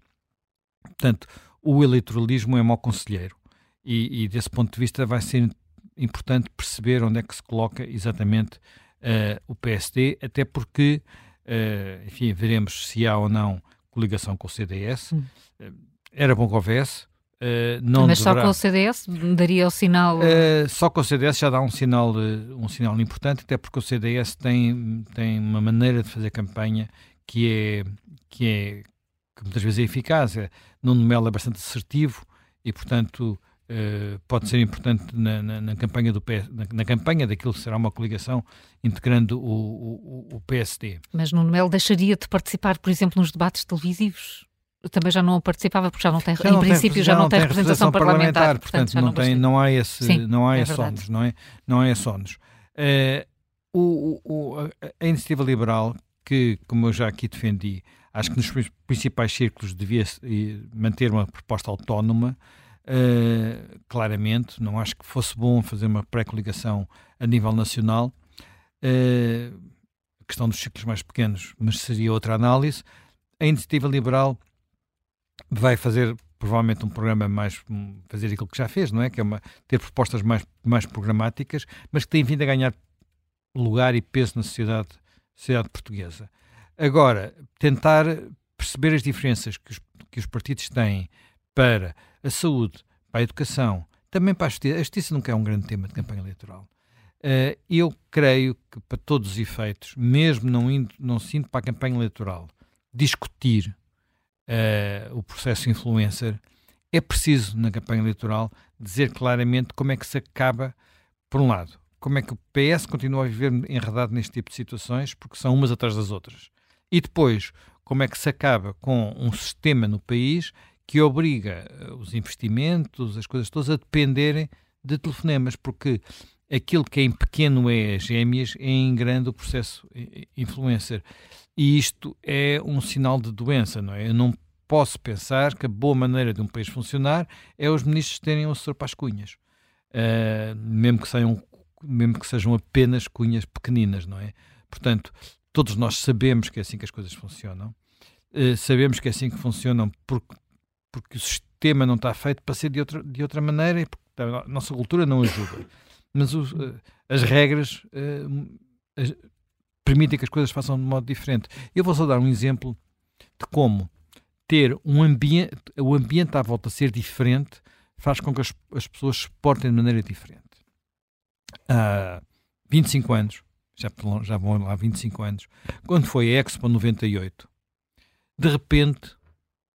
Portanto, o eleitoralismo é mau conselheiro e, e, desse ponto de vista vai ser importante perceber onde é que se coloca exatamente uh, o PSD, até porque, uh, enfim, veremos se há ou não coligação com o CDS. Hum. Uh, era bom que houvesse. não Mas deverá... só com o CDS daria o sinal. só com o CDS já dá um sinal, um sinal importante, até porque o CDS tem, tem uma maneira de fazer campanha que é, que é que muitas vezes é eficaz. É, Nuno Melo é bastante assertivo e, portanto, uh, pode ser importante na, na, na campanha do PS, na, na, campanha daquilo que será uma coligação integrando o, o, o PSD. Mas Nuno Melo deixaria de participar, por exemplo, nos debates televisivos? também já não participava porque já não tem, já em princípio tem, já, já, não tem representação, representação parlamentar, parlamentar, portanto, portanto não, tem, não há esse Sim, não há é esse ónus, não é não é esse ónus. Uh, o, o, a iniciativa liberal que, como eu já aqui defendi, acho que nos principais círculos devia manter uma proposta autónoma, uh, claramente. Não acho que fosse bom fazer uma pré-coligação a nível nacional. Uh, a questão dos ciclos mais pequenos, mas seria outra análise. A iniciativa liberal vai fazer provavelmente um programa mais fazer aquilo que já fez, não é? Que é uma, ter propostas mais, mais programáticas, mas que tem vindo a ganhar lugar e peso na sociedade sociedade portuguesa. Agora, tentar perceber as diferenças que os, que os partidos têm para a saúde, para a educação, também para a justiça. A justiça nunca é um grande tema de campanha eleitoral. Uh, eu creio que, para todos os efeitos, mesmo não, indo, não se indo para a campanha eleitoral, discutir uh, o processo influencer, é preciso, na campanha eleitoral, dizer claramente como é que se acaba, por um lado, como é que o PS continua a viver enredado neste tipo de situações, porque são umas atrás das outras. E depois, como é que se acaba com um sistema no país que obriga eh, os investimentos, as coisas todas, a dependerem de telefonemas, porque aquilo que é em pequeno é as gêmeas, é em grande o processo influencer. E isto é um sinal de doença, não é? Eu não posso pensar que a boa maneira de um país funcionar é os ministros terem um assessor para as cunhas. Uh, mesmo que mesmo que sejam apenas cunhas pequeninas, não é? Portanto, todos nós sabemos que é assim que as coisas funcionam, uh, sabemos que é assim que funcionam porque, porque o sistema não está feito para ser de outra, de outra maneira e porque a nossa cultura não ajuda. Mas uh, as regras uh, as, permitem que as coisas façam de modo diferente. Eu vou só dar um exemplo de como ter um ambiente, o ambiente à volta ser diferente faz com que as, as pessoas se portem de maneira diferente. Uh, 25 anos, já, já vão lá 25 anos, quando foi a Expo 98, de repente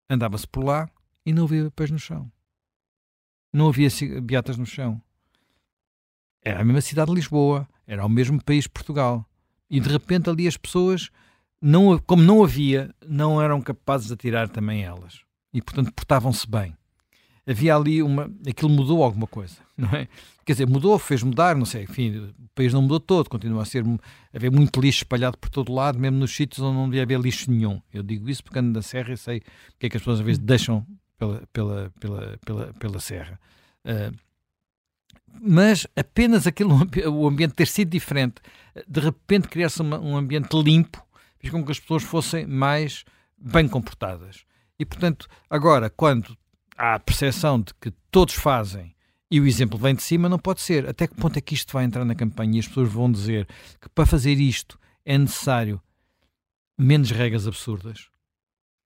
andava-se por lá e não havia papéis no chão. Não havia beatas no chão. Era a mesma cidade de Lisboa, era o mesmo país Portugal. E de repente ali as pessoas, não, como não havia, não eram capazes de atirar também elas. E portanto portavam-se bem. Havia ali uma. Aquilo mudou alguma coisa, não é? Quer dizer, mudou, fez mudar, não sei, enfim, o país não mudou todo, continua a ser haver muito lixo espalhado por todo lado, mesmo nos sítios onde não devia haver lixo nenhum. Eu digo isso porque ando da serra e sei o que é que as pessoas às vezes deixam pela, pela, pela, pela, pela serra. Uh, mas apenas aquele, o ambiente ter sido diferente, de repente criar-se um ambiente limpo, fez com que as pessoas fossem mais bem comportadas. E, portanto, agora, quando há a percepção de que todos fazem e o exemplo vem de cima, não pode ser. Até que ponto é que isto vai entrar na campanha e as pessoas vão dizer que para fazer isto é necessário menos regras absurdas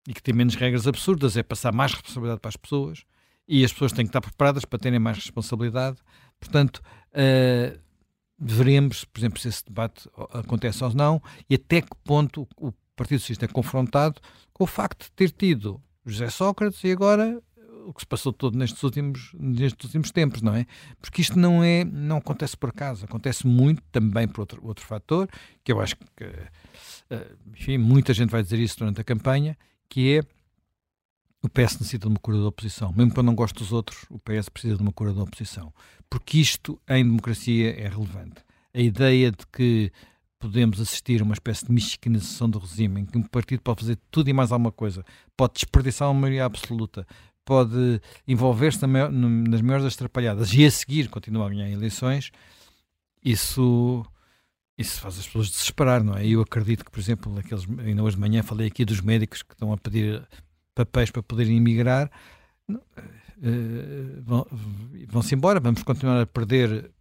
e que ter menos regras absurdas é passar mais responsabilidade para as pessoas e as pessoas têm que estar preparadas para terem mais responsabilidade. Portanto, uh, veremos, por exemplo, se esse debate acontece ou não e até que ponto o Partido Socialista é confrontado com o facto de ter tido José Sócrates e agora o que se passou todo nestes últimos, nestes últimos tempos, não é? Porque isto não é, não acontece por acaso, acontece muito também por outro, outro fator, que eu acho que, eh, enfim, muita gente vai dizer isso durante a campanha, que é o PS necessita de uma cura da oposição. Mesmo quando não gosto dos outros, o PS precisa de uma cura da oposição. Porque isto, em democracia, é relevante. A ideia de que podemos assistir a uma espécie de mexicanização do regime, em que um partido pode fazer tudo e mais alguma coisa, pode desperdiçar uma maioria absoluta, pode envolver-se nas maiores das atrapalhadas e a seguir continuar a ganhar eleições, isso, isso faz as pessoas desesperar, não é? Eu acredito que, por exemplo, aqueles, ainda hoje de manhã falei aqui dos médicos que estão a pedir papéis para poderem emigrar, uh, vão-se embora, vamos continuar a perder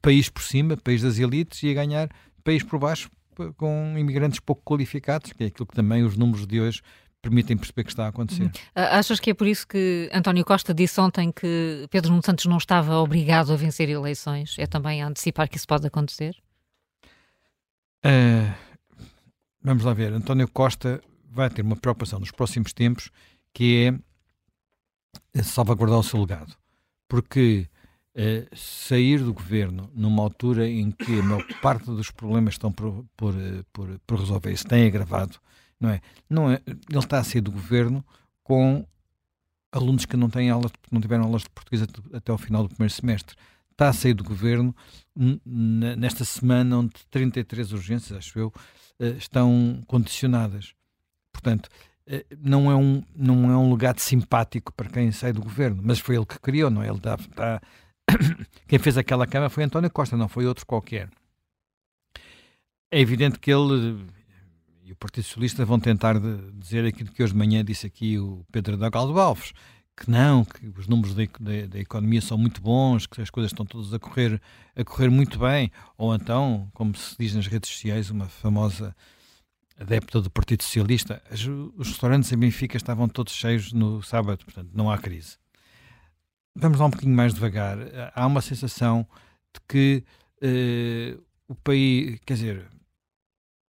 país por cima, país das elites, e a ganhar país por baixo com imigrantes pouco qualificados, que é aquilo que também os números de hoje permitem perceber que está a acontecer. Uhum. Achas que é por isso que António Costa disse ontem que Pedro Nuno Santos não estava obrigado a vencer eleições? É também a antecipar que isso pode acontecer? Uh, vamos lá ver. António Costa vai ter uma preocupação nos próximos tempos que é salvaguardar o seu legado. Porque uh, sair do governo numa altura em que a maior parte dos problemas estão por, por, por, por resolver se tem agravado, não é? Não é? Ele está a sair do governo com alunos que não têm aulas, não tiveram aulas de português até ao final do primeiro semestre. Está a sair do governo nesta semana onde 33 urgências, acho eu, eh, estão condicionadas. Portanto, eh, não é um, não é um legado simpático para quem sai do governo, mas foi ele que criou, não é? Ele está, está... quem fez aquela cama foi António Costa, não foi outro qualquer. É evidente que ele e o Partido Socialista vão tentar de, dizer aquilo que hoje de manhã disse aqui o Pedro da Galdo Alves, que não, que os números da, da, da, economia são muito bons, que as coisas estão todas a correr, a correr muito bem, ou então, como se diz nas redes sociais, uma famosa adepta do Partido Socialista, os restaurantes em Benfica estavam todos cheios no sábado, portanto não há crise. Vamos lá um bocadinho mais devagar. Há uma sensação de que uh, o país, quer dizer,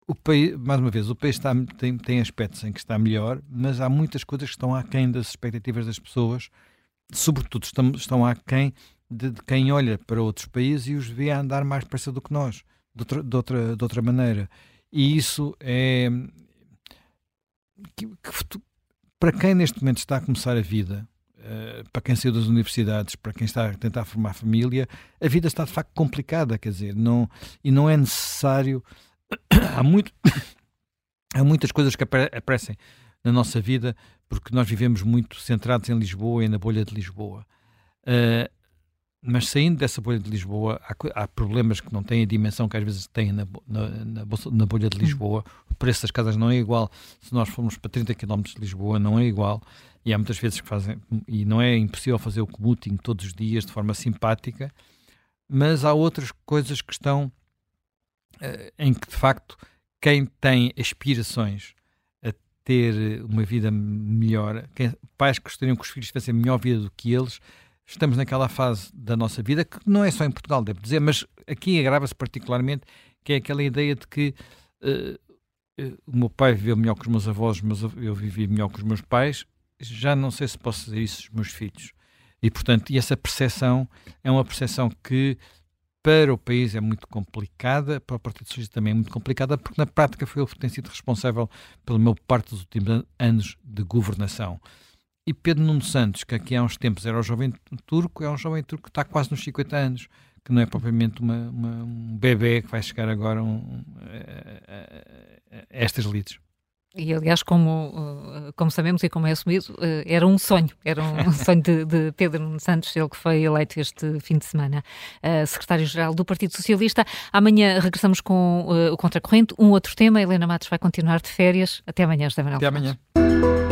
o país, mais uma vez, o país está, tem, tem aspectos em que está melhor, mas há muitas coisas que estão aquém das expectativas das pessoas, sobretudo estão, estão aquém de, de quem olha para outros países e os vê a andar mais depressa do que nós, de outra, de outra, de outra maneira. E isso é. Que, que, para quem neste momento está a começar a vida, uh, para quem saiu das universidades, para quem está a tentar formar família, a vida está de facto complicada, quer dizer, não, e não é necessário há, muito, há muitas coisas que aparecem na nossa vida porque nós vivemos muito centrados em Lisboa e na bolha de Lisboa. Uh, mas saindo dessa bolha de Lisboa, há, há, problemas que não têm a dimensão que às vezes têm na, na, na, na, bolha de Lisboa. O preço das casas não é igual. Se nós formos para 30 km de Lisboa, não é igual. E há muitas vezes que fazem, e não é impossível fazer o commuting todos os dias de forma simpática, mas há outras coisas que estão em que de facto quem tem aspirações a ter uma vida melhor, quem, pais que gostariam que os filhos tivessem melhor vida do que eles, estamos naquela fase da nossa vida que não é só em Portugal, devo dizer, mas aqui agrava-se particularmente, que é aquela ideia de que uh, uh, o meu pai viveu melhor que os meus avós, mas eu vivi melhor que os meus pais, já não sei se posso dizer isso aos meus filhos. E, portanto, e essa percepção é uma percepção que para o país é muito complicada, para o Partido Socialista também é muito complicada, porque na prática foi ele que tem sido responsável pela maior parte dos últimos anos de governação. E Pedro Nuno Santos, que aqui há uns tempos era o jovem turco, é um jovem turco que está quase nos 50 anos, que não é propriamente uma, uma, um bebê que vai chegar agora a estas lides. E, aliás, como, uh, como sabemos e como é assumido, uh, era um sonho, era um sonho de, de Pedro Nuno Santos, ele que foi eleito este fim de semana uh, secretário-geral do Partido Socialista. Amanhã regressamos com o Contracorrente, um outro tema. Helena Matos vai continuar de férias. Até amanhã, José Manuel. Até amanhã.